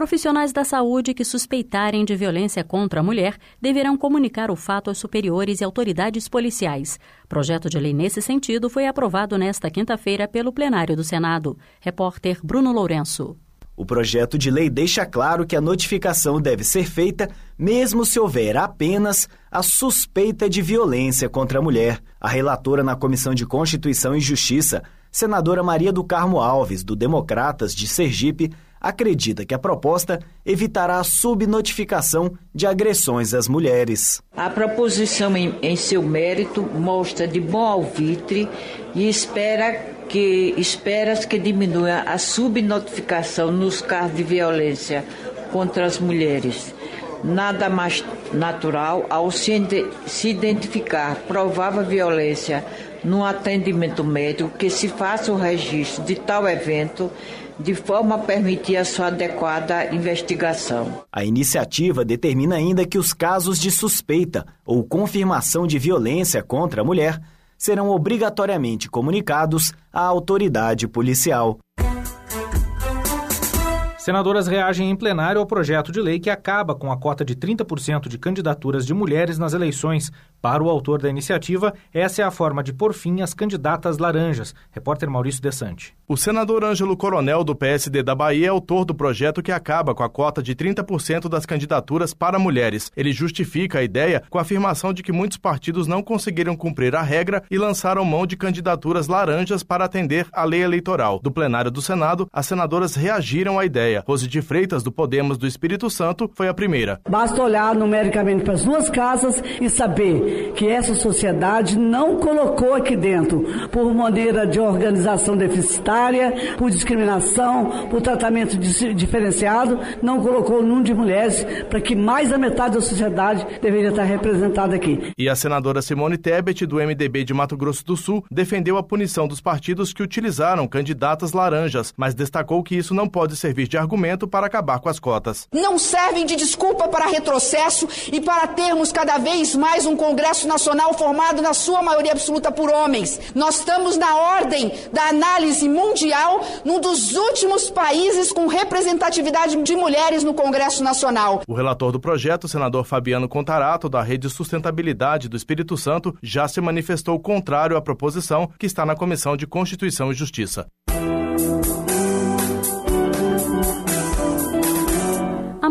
Speaker 37: Profissionais da saúde que suspeitarem de violência contra a mulher deverão comunicar o fato aos superiores e autoridades policiais. Projeto de lei nesse sentido foi aprovado nesta quinta-feira pelo plenário do Senado. Repórter Bruno Lourenço.
Speaker 46: O projeto de lei deixa claro que a notificação deve ser feita mesmo se houver apenas a suspeita de violência contra a mulher. A relatora na Comissão de Constituição e Justiça, senadora Maria do Carmo Alves, do Democratas de Sergipe, acredita que a proposta evitará a subnotificação de agressões às mulheres.
Speaker 47: A proposição, em, em seu mérito, mostra de bom alvitre e espera que espera que diminua a subnotificação nos casos de violência contra as mulheres. Nada mais natural ao se, identificar provável violência no atendimento médico que se faça o registro de tal evento de forma a permitir a sua adequada investigação.
Speaker 46: A iniciativa determina ainda que os casos de suspeita ou confirmação de violência contra a mulher serão obrigatoriamente comunicados à autoridade policial.
Speaker 38: Senadoras reagem em plenário ao projeto de lei que acaba com a cota de 30% de candidaturas de mulheres nas eleições. Para o autor da iniciativa, essa é a forma de pôr fim às candidatas laranjas. Repórter Maurício Desante.
Speaker 35: O senador Ângelo Coronel, do PSD da Bahia, é autor do projeto que acaba com a cota de 30% das candidaturas para mulheres. Ele justifica a ideia com a afirmação de que muitos partidos não conseguiram cumprir a regra e lançaram mão de candidaturas laranjas para atender à lei eleitoral. Do plenário do Senado, as senadoras reagiram à ideia. Rose de Freitas, do Podemos do Espírito Santo, foi a primeira.
Speaker 48: Basta olhar numericamente para as duas casas e saber que essa sociedade não colocou aqui dentro, por maneira de organização deficitária, por discriminação, por tratamento diferenciado, não colocou o número de mulheres para que mais da metade da sociedade deveria estar representada aqui.
Speaker 35: E a senadora Simone Tebet, do MDB de Mato Grosso do Sul, defendeu a punição dos partidos que utilizaram candidatas laranjas, mas destacou que isso não pode servir de argumento para acabar com as cotas.
Speaker 49: Não servem de desculpa para retrocesso e para termos cada vez mais um Congresso Nacional formado na sua maioria absoluta por homens. Nós estamos na ordem da análise mundial num dos últimos países com representatividade de mulheres no Congresso Nacional.
Speaker 35: O relator do projeto, senador Fabiano Contarato, da Rede Sustentabilidade do Espírito Santo, já se manifestou contrário à proposição que está na Comissão de Constituição e Justiça.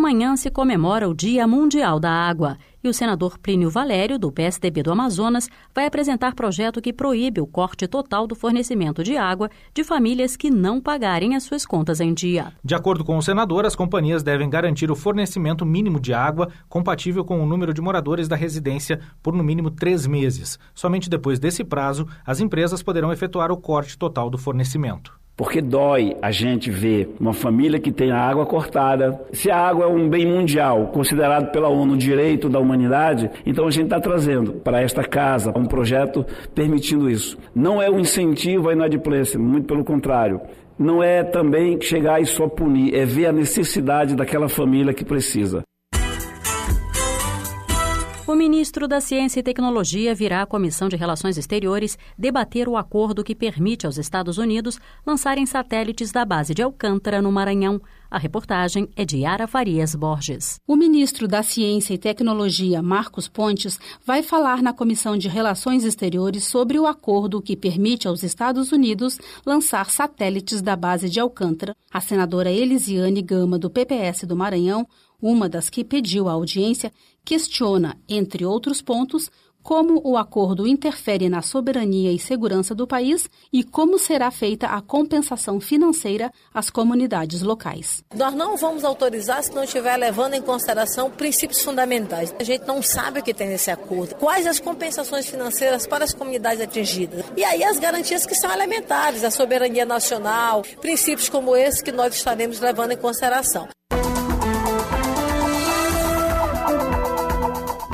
Speaker 37: Amanhã se comemora o Dia Mundial da Água e o senador Plínio Valério, do PSDB do Amazonas, vai apresentar projeto que proíbe o corte total do fornecimento de água de famílias que não pagarem as suas contas em dia.
Speaker 38: De acordo com o senador, as companhias devem garantir o fornecimento mínimo de água compatível com o número de moradores da residência por no mínimo três meses. Somente depois desse prazo, as empresas poderão efetuar o corte total do fornecimento
Speaker 50: porque dói a gente ver uma família que tem a água cortada. Se a água é um bem mundial, considerado pela ONU direito da humanidade, então a gente está trazendo para esta casa um projeto permitindo isso. Não é um incentivo à inadimplência, muito pelo contrário. Não é também chegar e só punir, é ver a necessidade daquela família que precisa.
Speaker 37: O ministro da Ciência e Tecnologia virá à Comissão de Relações Exteriores debater o acordo que permite aos Estados Unidos lançarem satélites da base de Alcântara, no Maranhão. A reportagem é de Yara Farias Borges.
Speaker 42: O ministro da Ciência e Tecnologia, Marcos Pontes, vai falar na Comissão de Relações Exteriores sobre o acordo que permite aos Estados Unidos lançar satélites da base de Alcântara. A senadora Elisiane Gama, do PPS do Maranhão, Uma das que pediu a audiência questiona, entre outros pontos, como o acordo interfere na soberania e segurança do país e como será feita a compensação financeira às comunidades locais.
Speaker 51: Nós não vamos autorizar se não estiver levando em consideração princípios fundamentais. A gente não sabe o que tem nesse acordo, quais as compensações financeiras para as comunidades atingidas. E aí as garantias que são elementares, a soberania nacional, princípios como esse que nós estaremos levando em consideração.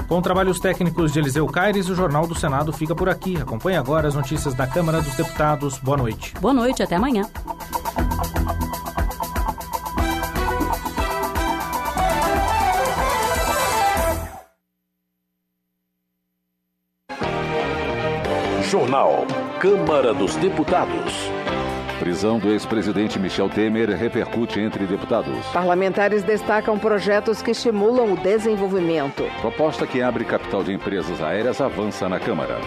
Speaker 52: Com trabalhos técnicos de Eliseu Caires, o Jornal do Senado fica por aqui. Acompanhe agora as notícias da Câmara dos Deputados. Boa noite.
Speaker 37: Boa noite, até amanhã.
Speaker 53: Jornal. Câmara dos Deputados. Prisão do ex-presidente Michel Temer repercute entre deputados.
Speaker 54: Parlamentares destacam projetos que estimulam o desenvolvimento.
Speaker 53: Proposta que abre capital de empresas aéreas avança na Câmara.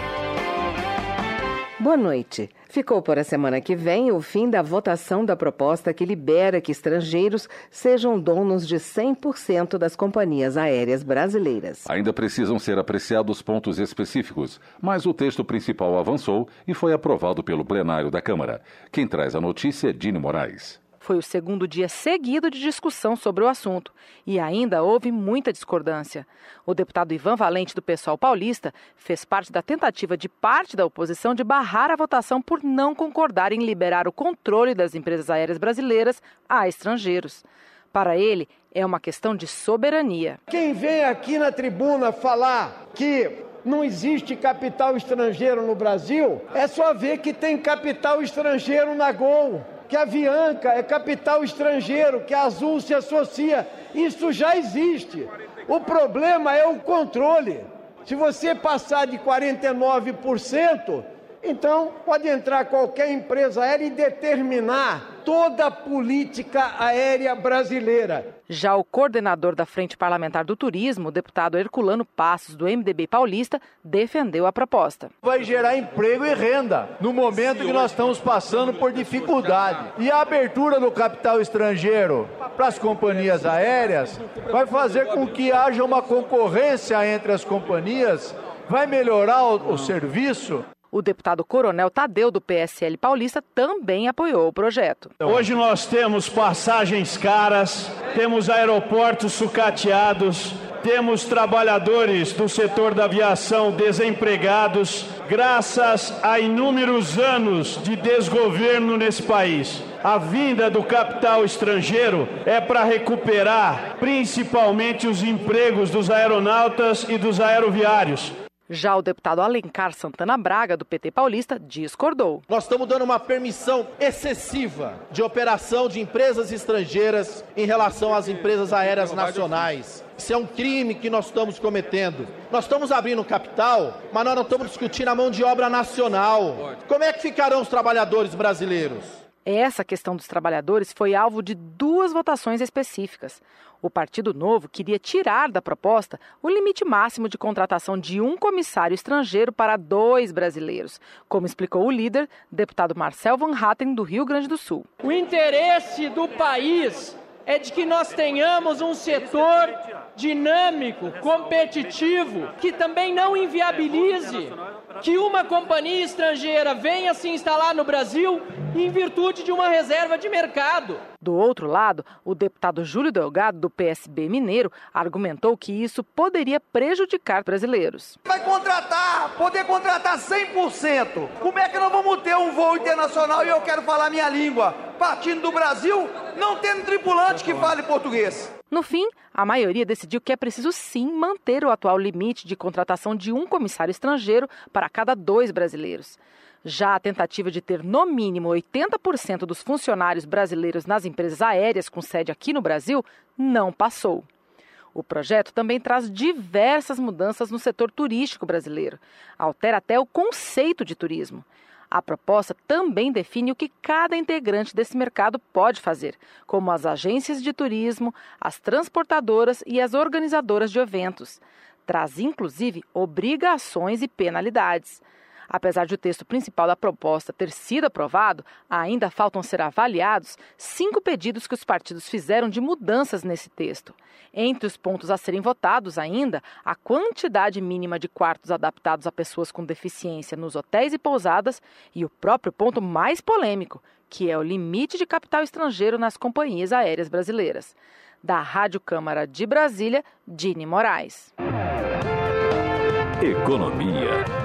Speaker 54: Boa noite. Ficou para a semana que vem o fim da votação da proposta que libera que estrangeiros sejam donos de 100% das companhias aéreas brasileiras.
Speaker 53: Ainda precisam ser apreciados pontos específicos, mas o texto principal avançou e foi aprovado pelo plenário da Câmara. Quem traz a notícia é Dini Moraes.
Speaker 55: Foi o segundo dia seguido de discussão sobre o assunto e ainda houve muita discordância. O deputado Ivan Valente, do Pessoal Paulista, fez parte da tentativa de parte da oposição de barrar a votação por não concordar em liberar o controle das empresas aéreas brasileiras a estrangeiros. Para ele, é uma questão de soberania.
Speaker 56: Quem vem aqui na tribuna falar que não existe capital estrangeiro no Brasil, é só ver que tem capital estrangeiro na Gol que a Avianca é capital estrangeiro, que a Azul se associa. Isso já existe. O problema é o controle. Se você passar de 49%, então pode entrar qualquer empresa aérea e determinar toda a política aérea brasileira.
Speaker 55: Já o coordenador da Frente Parlamentar do Turismo, o deputado Herculano Passos, do MDB paulista, defendeu a proposta.
Speaker 56: Vai gerar emprego e renda no momento que nós estamos passando por dificuldade. E a abertura do capital estrangeiro para as companhias aéreas vai fazer com que haja uma concorrência entre as companhias, vai melhorar o, o serviço.
Speaker 55: O deputado Coronel Tadeu, do PSL paulista, também apoiou o projeto.
Speaker 56: Hoje nós temos passagens caras, temos aeroportos sucateados, temos trabalhadores do setor da aviação desempregados, graças a inúmeros anos de desgoverno nesse país. A vinda do capital estrangeiro é para recuperar principalmente os empregos dos aeronautas e dos aeroviários.
Speaker 55: Já o deputado Alencar Santana Braga, do PT paulista, discordou.
Speaker 57: Nós estamos dando uma permissão excessiva de operação de empresas estrangeiras em relação às empresas aéreas nacionais. Isso é um crime que nós estamos cometendo. Nós estamos abrindo capital, mas nós não estamos discutindo a mão de obra nacional. Como é que ficarão os trabalhadores brasileiros?
Speaker 55: Essa questão dos trabalhadores foi alvo de duas votações específicas. O Partido Novo queria tirar da proposta o limite máximo de contratação de um comissário estrangeiro para dois brasileiros, como explicou o líder, deputado Marcel Van Hatten, do Rio Grande do Sul.
Speaker 58: O interesse do país é de que nós tenhamos um setor dinâmico, competitivo, que também não inviabilize que uma companhia estrangeira venha se instalar no Brasil em virtude de uma reserva de mercado.
Speaker 55: Do outro lado, o deputado Júlio Delgado, do PSB Mineiro, argumentou que isso poderia prejudicar brasileiros.
Speaker 56: Vai contratar, poder contratar 100%. Como é que nós vamos ter um voo internacional e eu quero falar minha língua? Partindo do Brasil, não tendo tripulante que fale português.
Speaker 55: No fim, a maioria decidiu que é preciso sim manter o atual limite de contratação de um comissário estrangeiro para cada dois brasileiros. Já a tentativa de ter no mínimo 80% dos funcionários brasileiros nas empresas aéreas com sede aqui no Brasil não passou. O projeto também traz diversas mudanças no setor turístico brasileiro. Altera até o conceito de turismo. A proposta também define o que cada integrante desse mercado pode fazer, como as agências de turismo, as transportadoras e as organizadoras de eventos. Traz, inclusive, obrigações e penalidades. Apesar de o texto principal da proposta ter sido aprovado, ainda faltam ser avaliados cinco pedidos que os partidos fizeram de mudanças nesse texto. Entre os pontos a serem votados ainda, a quantidade mínima de quartos adaptados a pessoas com deficiência nos hotéis e pousadas e o próprio ponto mais polêmico, que é o limite de capital estrangeiro nas companhias aéreas brasileiras. Da Rádio Câmara de Brasília, Dini Moraes.
Speaker 53: Economia.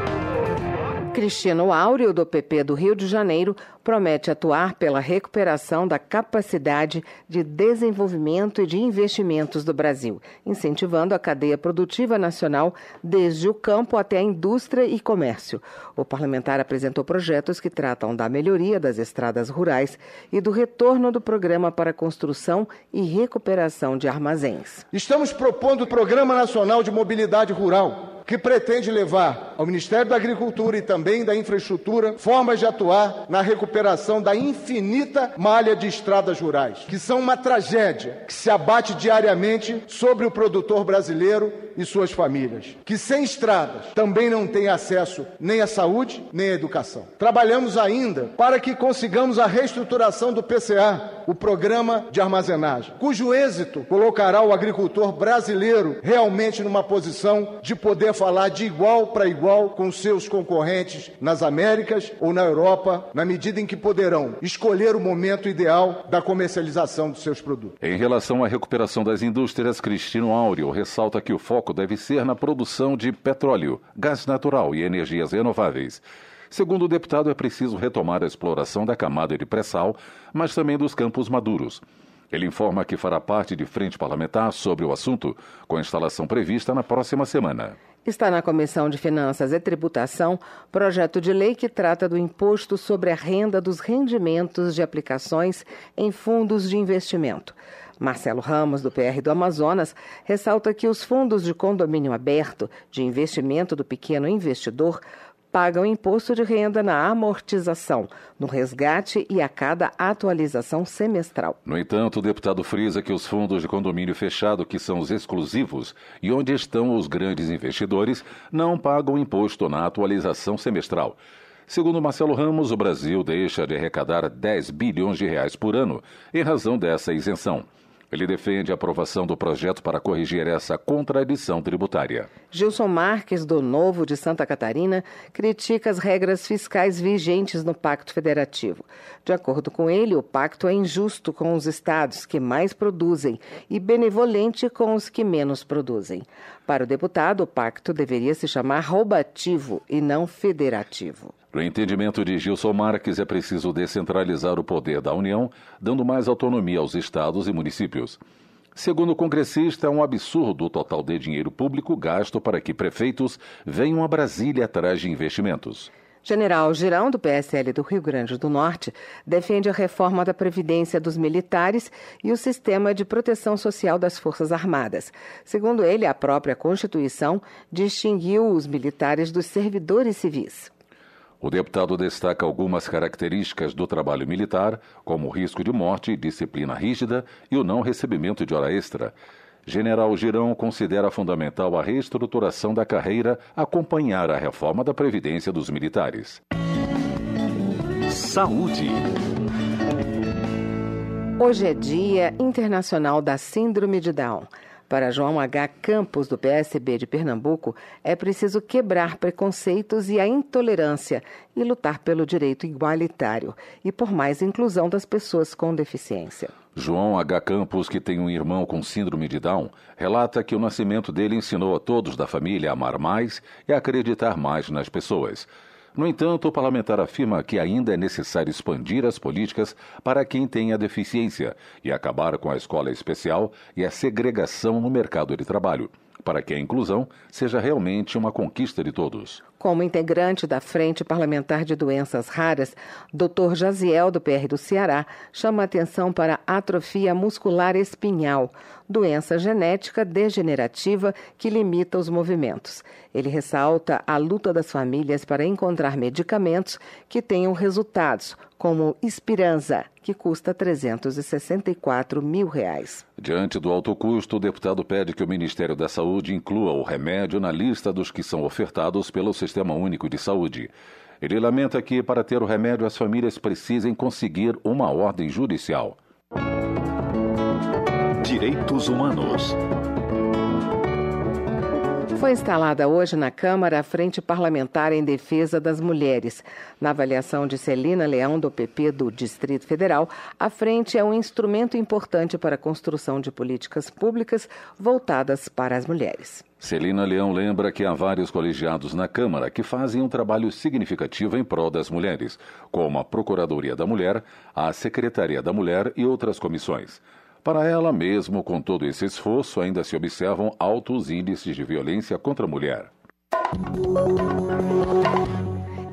Speaker 54: Cristino Áureo, do PP do Rio de Janeiro, promete atuar pela recuperação da capacidade de desenvolvimento e de investimentos do Brasil, incentivando a cadeia produtiva nacional desde o campo até a indústria e comércio. O parlamentar apresentou projetos que tratam da melhoria das estradas rurais e do retorno do programa para construção e recuperação de armazéns.
Speaker 59: Estamos propondo o Programa Nacional de Mobilidade Rural que pretende levar ao Ministério da Agricultura e também da Infraestrutura formas de atuar na recuperação da infinita malha de estradas rurais, que são uma tragédia que se abate diariamente sobre o produtor brasileiro e suas famílias, que sem estradas também não tem acesso nem à saúde nem à educação. Trabalhamos ainda para que consigamos a reestruturação do PCA, o Programa de Armazenagem, cujo êxito colocará o agricultor brasileiro realmente numa posição de poder falar de igual para igual com seus concorrentes nas Américas ou na Europa, na medida em que poderão escolher o momento ideal da comercialização dos seus produtos.
Speaker 53: Em relação à recuperação das indústrias, Cristino Áureo ressalta que o foco deve ser na produção de petróleo, gás natural e energias renováveis. Segundo o deputado, é preciso retomar a exploração da camada de pré-sal, mas também dos campos maduros. Ele informa que fará parte de frente parlamentar sobre o assunto, com instalação prevista na próxima semana.
Speaker 54: Está na Comissão de Finanças e Tributação projeto de lei que trata do imposto sobre a renda dos rendimentos de aplicações em fundos de investimento. Marcelo Ramos, do PR do Amazonas, ressalta que os fundos de condomínio aberto de investimento do pequeno investidor pagam imposto de renda na amortização, no resgate e a cada atualização semestral.
Speaker 53: No entanto, o deputado frisa que os fundos de condomínio fechado, que são os exclusivos e onde estão os grandes investidores, não pagam imposto na atualização semestral. Segundo Marcelo Ramos, o Brasil deixa de arrecadar 10 bilhões de reais por ano em razão dessa isenção. Ele defende a aprovação do projeto para corrigir essa contradição tributária.
Speaker 54: Gilson Marques, do Novo de Santa Catarina, critica as regras fiscais vigentes no Pacto Federativo. De acordo com ele, o pacto é injusto com os estados que mais produzem e benevolente com os que menos produzem. Para o deputado, o pacto deveria se chamar roubativo e não federativo.
Speaker 53: No entendimento de Gilson Marques, é preciso descentralizar o poder da União, dando mais autonomia aos estados e municípios. Segundo o congressista, é um absurdo o total de dinheiro público gasto para que prefeitos venham a Brasília atrás de investimentos.
Speaker 54: General Girão, do PSL do Rio Grande do Norte, defende a reforma da Previdência dos militares e o sistema de proteção social das Forças Armadas. Segundo ele, a própria Constituição distinguiu os militares dos servidores civis.
Speaker 53: O deputado destaca algumas características do trabalho militar, como o risco de morte, disciplina rígida e o não recebimento de hora extra. General Girão considera fundamental a reestruturação da carreira acompanhar a reforma da Previdência dos militares.
Speaker 54: Saúde. Hoje é Dia Internacional da Síndrome de Down. Para João H. Campos, do PSB de Pernambuco, é preciso quebrar preconceitos e a intolerância e lutar pelo direito igualitário e por mais inclusão das pessoas com deficiência.
Speaker 53: João H. Campos, que tem um irmão com síndrome de Down, relata que o nascimento dele ensinou a todos da família a amar mais e a acreditar mais nas pessoas. No entanto, o parlamentar afirma que ainda é necessário expandir as políticas para quem tenha deficiência e acabar com a escola especial e a segregação no mercado de trabalho, para que a inclusão seja realmente uma conquista de todos.
Speaker 54: Como integrante da Frente Parlamentar de Doenças Raras, Dr. Jaziel, do PR do Ceará, chama atenção para atrofia muscular espinhal, doença genética degenerativa que limita os movimentos. Ele ressalta a luta das famílias para encontrar medicamentos que tenham resultados, como Espiranza, que custa 364 mil reais.
Speaker 53: Diante do alto custo, o deputado pede que o Ministério da Saúde inclua o remédio na lista dos que são ofertados pelo Sistema Único de Saúde. Ele lamenta que, para ter o remédio, as famílias precisem conseguir uma ordem judicial.
Speaker 60: Direitos Humanos.
Speaker 54: Foi instalada hoje na Câmara a Frente Parlamentar em Defesa das Mulheres. Na avaliação de Celina Leão, do PP do Distrito Federal, a frente é um instrumento importante para a construção de políticas públicas voltadas para as mulheres.
Speaker 53: Celina Leão lembra que há vários colegiados na Câmara que fazem um trabalho significativo em prol das mulheres, como a Procuradoria da Mulher, a Secretaria da Mulher e outras comissões. Para ela, mesmo com todo esse esforço, ainda se observam altos índices de violência contra a mulher.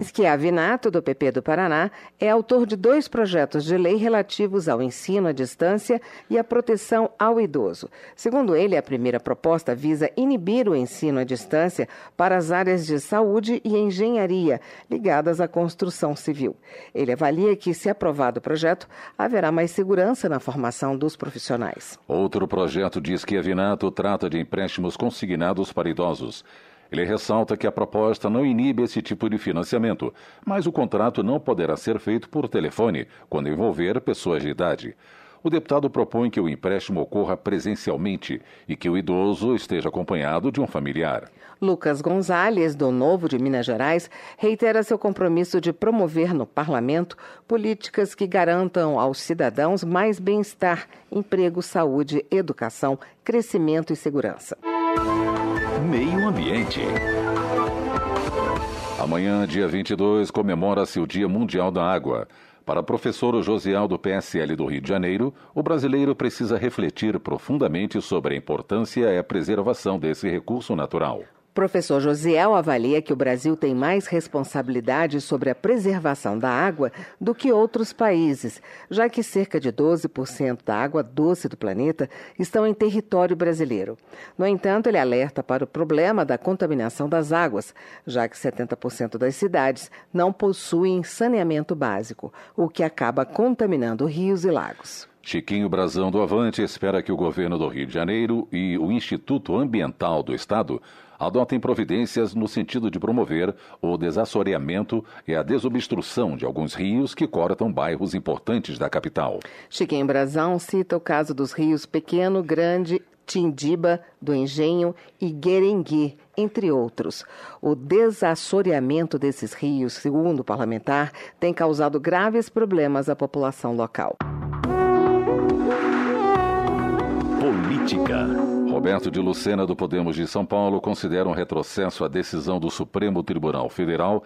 Speaker 54: Schiavinato, do PP do Paraná, é autor de dois projetos de lei relativos ao ensino à distância e à proteção ao idoso. Segundo ele, a primeira proposta visa inibir o ensino à distância para as áreas de saúde e engenharia ligadas à construção civil. Ele avalia que, se aprovado o projeto, haverá mais segurança na formação dos profissionais.
Speaker 53: Outro projeto de Schiavinato trata de empréstimos consignados para idosos. Ele ressalta que a proposta não inibe esse tipo de financiamento, mas o contrato não poderá ser feito por telefone quando envolver pessoas de idade. O deputado propõe que o empréstimo ocorra presencialmente e que o idoso esteja acompanhado de um familiar.
Speaker 54: Lucas Gonzalez, do Novo de Minas Gerais, reitera seu compromisso de promover no parlamento políticas que garantam aos cidadãos mais bem-estar, emprego, saúde, educação, crescimento e segurança.
Speaker 60: Ambiente.
Speaker 53: Amanhã, dia 22, comemora-se o Dia Mundial da Água. Para o professor Josial do PSL do Rio de Janeiro, o brasileiro precisa refletir profundamente sobre a importância e a preservação desse recurso natural.
Speaker 54: Professor Josiel avalia que o Brasil tem mais responsabilidade sobre a preservação da água do que outros países, já que cerca de 12% da água doce do planeta estão em território brasileiro. No entanto, ele alerta para o problema da contaminação das águas, já que 70% das cidades não possuem saneamento básico, o que acaba contaminando rios e lagos.
Speaker 53: Chiquinho Brazão do Avante espera que o governo do Rio de Janeiro e o Instituto Ambiental do Estado adotem providências no sentido de promover o desassoreamento e a desobstrução de alguns rios que cortam bairros importantes da capital.
Speaker 54: Chiquinho Brazão cita o caso dos rios Pequeno, Grande, Tindiba, do Engenho e Guerengui, entre outros. O desassoreamento desses rios, segundo o parlamentar, tem causado graves problemas à população local.
Speaker 60: Política.
Speaker 53: Roberto de Lucena, do Podemos de São Paulo, considera um retrocesso a decisão do Supremo Tribunal Federal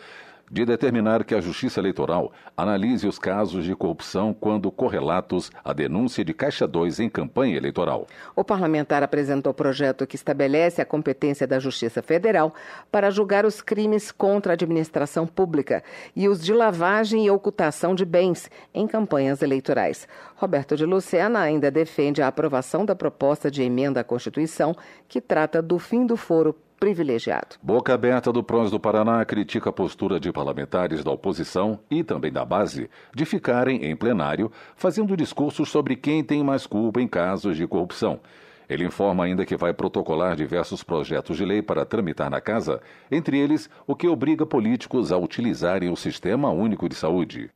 Speaker 53: de determinar que a Justiça Eleitoral analise os casos de corrupção quando correlatos à denúncia de Caixa 2 em campanha eleitoral.
Speaker 54: O parlamentar apresentou o projeto que estabelece a competência da Justiça Federal para julgar os crimes contra a administração pública e os de lavagem e ocultação de bens em campanhas eleitorais. Roberto de Lucena ainda defende a aprovação da proposta de emenda à Constituição que trata do fim do foro privilegiado.
Speaker 53: Boca Aberta do Prós do Paraná critica a postura de parlamentares da oposição e também da base de ficarem em plenário fazendo discursos sobre quem tem mais culpa em casos de corrupção. Ele informa ainda que vai protocolar diversos projetos de lei para tramitar na casa, entre eles o que obriga políticos a utilizarem o Sistema Único de Saúde.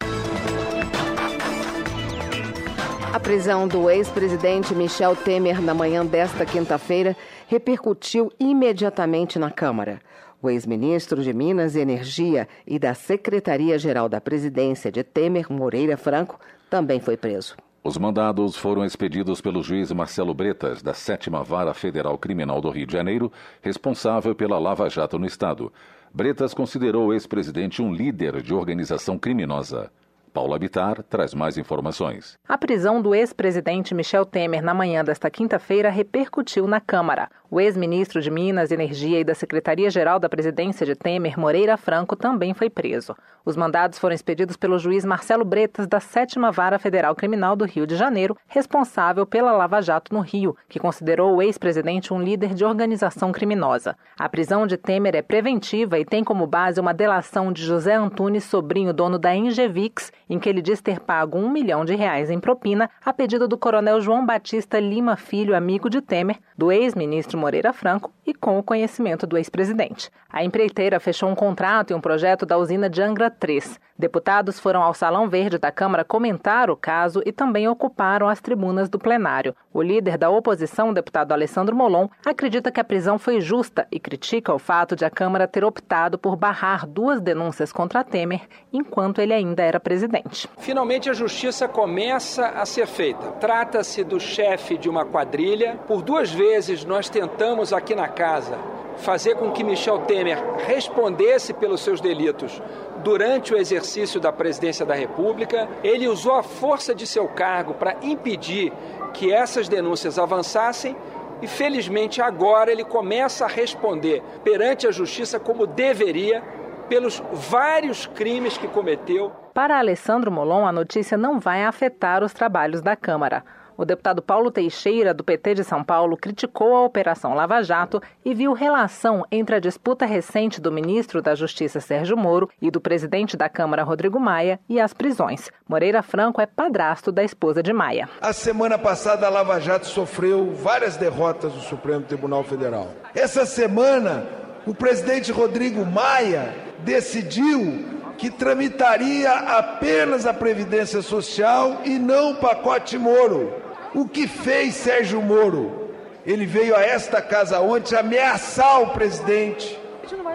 Speaker 54: A prisão do ex-presidente Michel Temer na manhã desta quinta-feira repercutiu imediatamente na Câmara. O ex-ministro de Minas e Energia e da Secretaria-Geral da Presidência de Temer, Moreira Franco, também foi preso.
Speaker 53: Os mandados foram expedidos pelo juiz Marcelo Bretas, da Sétima Vara Federal Criminal do Rio de Janeiro, responsável pela Lava Jato no Estado. Bretas considerou o ex-presidente um líder de organização criminosa. Paula Bitar traz mais informações.
Speaker 55: A prisão do ex-presidente Michel Temer na manhã desta quinta-feira repercutiu na Câmara. O ex-ministro de Minas, Energia e da Secretaria-Geral da Presidência de Temer, Moreira Franco, também foi preso. Os mandados foram expedidos pelo juiz Marcelo Bretas, da 7 Vara Federal Criminal do Rio de Janeiro, responsável pela Lava Jato no Rio, que considerou o ex-presidente um líder de organização criminosa. A prisão de Temer é preventiva e tem como base uma delação de José Antunes, sobrinho dono da Ingevix, em que ele diz ter pago um milhão de reais em propina a pedido do coronel João Batista Lima Filho, amigo de Temer, do ex-ministro Moreira Franco e com o conhecimento do ex-presidente. A empreiteira fechou um contrato e um projeto da usina de Angra 3. Deputados foram ao Salão Verde da Câmara comentar o caso e também ocuparam as tribunas do plenário. O líder da oposição, deputado Alessandro Molon, acredita que a prisão foi justa e critica o fato de a Câmara ter optado por barrar duas denúncias contra Temer enquanto ele ainda era presidente.
Speaker 61: Finalmente a justiça começa a ser feita. Trata-se do chefe de uma quadrilha. Por duas vezes nós tentamos aqui na casa fazer com que Michel Temer respondesse pelos seus delitos durante o exercício da presidência da República. Ele usou a força de seu cargo para impedir que essas denúncias avançassem e felizmente agora ele começa a responder perante a justiça como deveria pelos vários crimes que cometeu.
Speaker 55: Para Alessandro Molon, a notícia não vai afetar os trabalhos da Câmara. O deputado Paulo Teixeira, do PT de São Paulo, criticou a Operação Lava Jato e viu relação entre a disputa recente do ministro da Justiça Sérgio Moro e do presidente da Câmara Rodrigo Maia e as prisões. Moreira Franco é padrasto da esposa de Maia.
Speaker 62: A semana passada a Lava Jato sofreu várias derrotas do Supremo Tribunal Federal. Essa semana, o presidente Rodrigo Maia decidiu que tramitaria apenas a Previdência Social e não o pacote Moro. O que fez Sérgio Moro? Ele veio a esta casa ontem ameaçar o presidente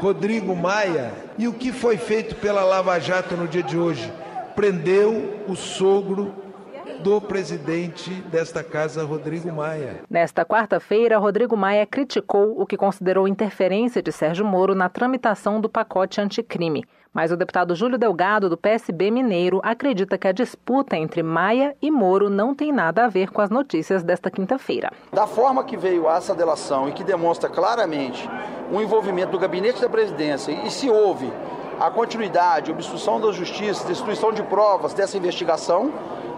Speaker 62: Rodrigo Maia. E o que foi feito pela Lava Jato no dia de hoje? Prendeu o sogro do presidente desta casa, Rodrigo Maia.
Speaker 55: Nesta quarta-feira, Rodrigo Maia criticou o que considerou interferência de Sérgio Moro na tramitação do pacote anticrime. Mas o deputado Júlio Delgado, do PSB Mineiro, acredita que a disputa entre Maia e Moro não tem nada a ver com as notícias desta quinta-feira.
Speaker 63: Da forma que veio essa delação e que demonstra claramente o envolvimento do gabinete da presidência e se houve a continuidade, obstrução da justiça, destruição de provas dessa investigação,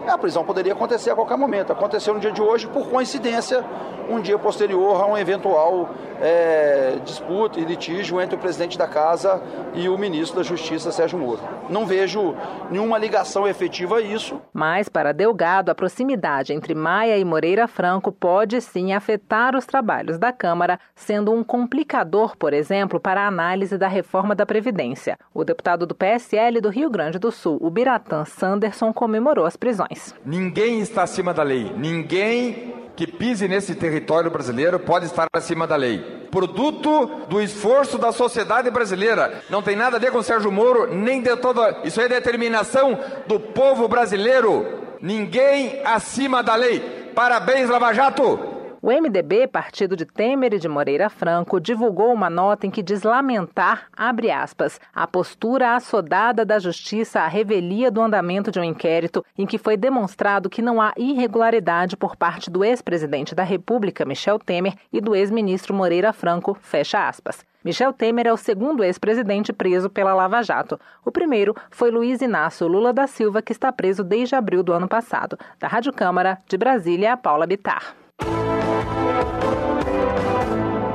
Speaker 63: a prisão poderia acontecer a qualquer momento. Aconteceu no dia de hoje, por coincidência, um dia posterior a um eventual é, disputa e litígio entre o presidente da casa e o ministro da Justiça, Sérgio Moro. Não vejo nenhuma ligação efetiva a isso.
Speaker 55: Mas, para Delgado, a proximidade entre Maia e Moreira Franco pode sim afetar os trabalhos da Câmara, sendo um complicador, por exemplo, para a análise da reforma da Previdência. O deputado do PSL do Rio Grande do Sul, o Biratã Sanderson, comemorou as prisões.
Speaker 64: Ninguém está acima da lei. Ninguém que pise nesse território brasileiro pode estar acima da lei. Produto do esforço da sociedade brasileira. Não tem nada a ver com Sérgio Moro, nem de toda. Isso é determinação do povo brasileiro. Ninguém acima da lei. Parabéns, Lava Jato!
Speaker 55: O MDB, partido de Temer e de Moreira Franco, divulgou uma nota em que diz lamentar, abre aspas, a postura assodada da justiça à revelia do andamento de um inquérito em que foi demonstrado que não há irregularidade por parte do ex-presidente da República, Michel Temer, e do ex-ministro Moreira Franco, fecha aspas. Michel Temer é o segundo ex-presidente preso pela Lava Jato. O primeiro foi Luiz Inácio Lula da Silva, que está preso desde abril do ano passado. Da Rádio Câmara, de Brasília, Paula Bitar.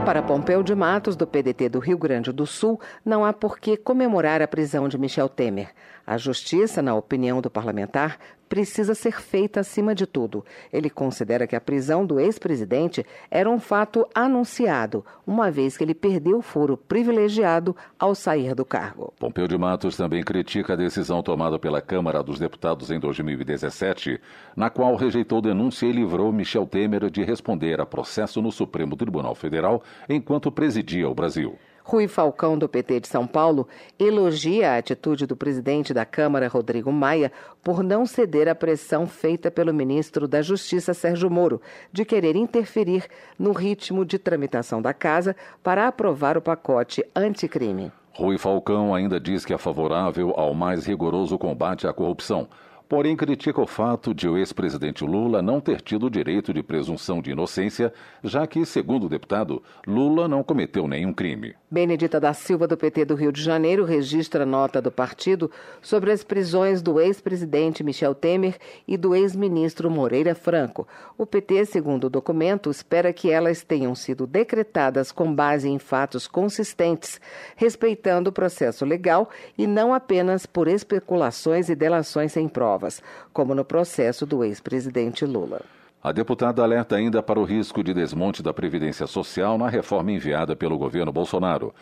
Speaker 54: Para Pompeu de Matos, do PDT do Rio Grande do Sul, não há por que comemorar a prisão de Michel Temer. A justiça, na opinião do parlamentar, precisa ser feita acima de tudo. Ele considera que a prisão do ex-presidente era um fato anunciado, uma vez que ele perdeu o foro privilegiado ao sair do cargo.
Speaker 53: Pompeu de Matos também critica a decisão tomada pela Câmara dos Deputados em 2017, na qual rejeitou denúncia e livrou Michel Temer de responder a processo no Supremo Tribunal Federal enquanto presidia o Brasil.
Speaker 54: Rui Falcão, do PT de São Paulo, elogia a atitude do presidente da Câmara, Rodrigo Maia, por não ceder à pressão feita pelo ministro da Justiça, Sérgio Moro, de querer interferir no ritmo de tramitação da casa para aprovar o pacote anticrime.
Speaker 53: Rui Falcão ainda diz que é favorável ao mais rigoroso combate à corrupção porém critica o fato de o ex-presidente Lula não ter tido o direito de presunção de inocência, já que, segundo o deputado, Lula não cometeu nenhum crime.
Speaker 54: Benedita da Silva, do PT do Rio de Janeiro, registra nota do partido sobre as prisões do ex-presidente Michel Temer e do ex-ministro Moreira Franco. O PT, segundo o documento, espera que elas tenham sido decretadas com base em fatos consistentes, respeitando o processo legal e não apenas por especulações e delações sem prova provas, como no processo do ex-presidente Lula.
Speaker 53: A deputada alerta ainda para o risco de desmonte da Previdência Social na reforma enviada pelo governo Bolsonaro.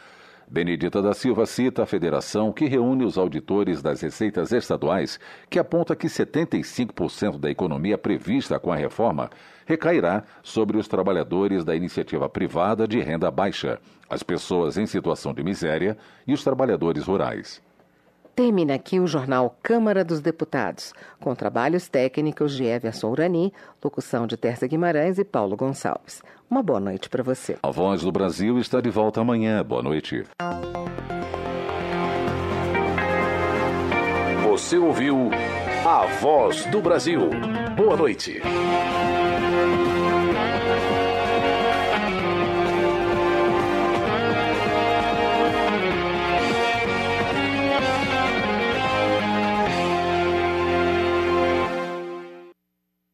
Speaker 53: Benedita da Silva cita a federação que reúne os auditores das receitas estaduais, que aponta que 75% da economia prevista com a reforma recairá sobre os trabalhadores da iniciativa privada de renda baixa, as pessoas em situação de miséria e os trabalhadores rurais.
Speaker 54: Termina aqui o jornal Câmara dos Deputados, com trabalhos técnicos de Everson Urani, locução de Terça Guimarães e Paulo Gonçalves. Uma boa noite para você.
Speaker 53: A Voz do Brasil está de volta amanhã. Boa noite.
Speaker 60: Você ouviu A Voz do Brasil. Boa noite.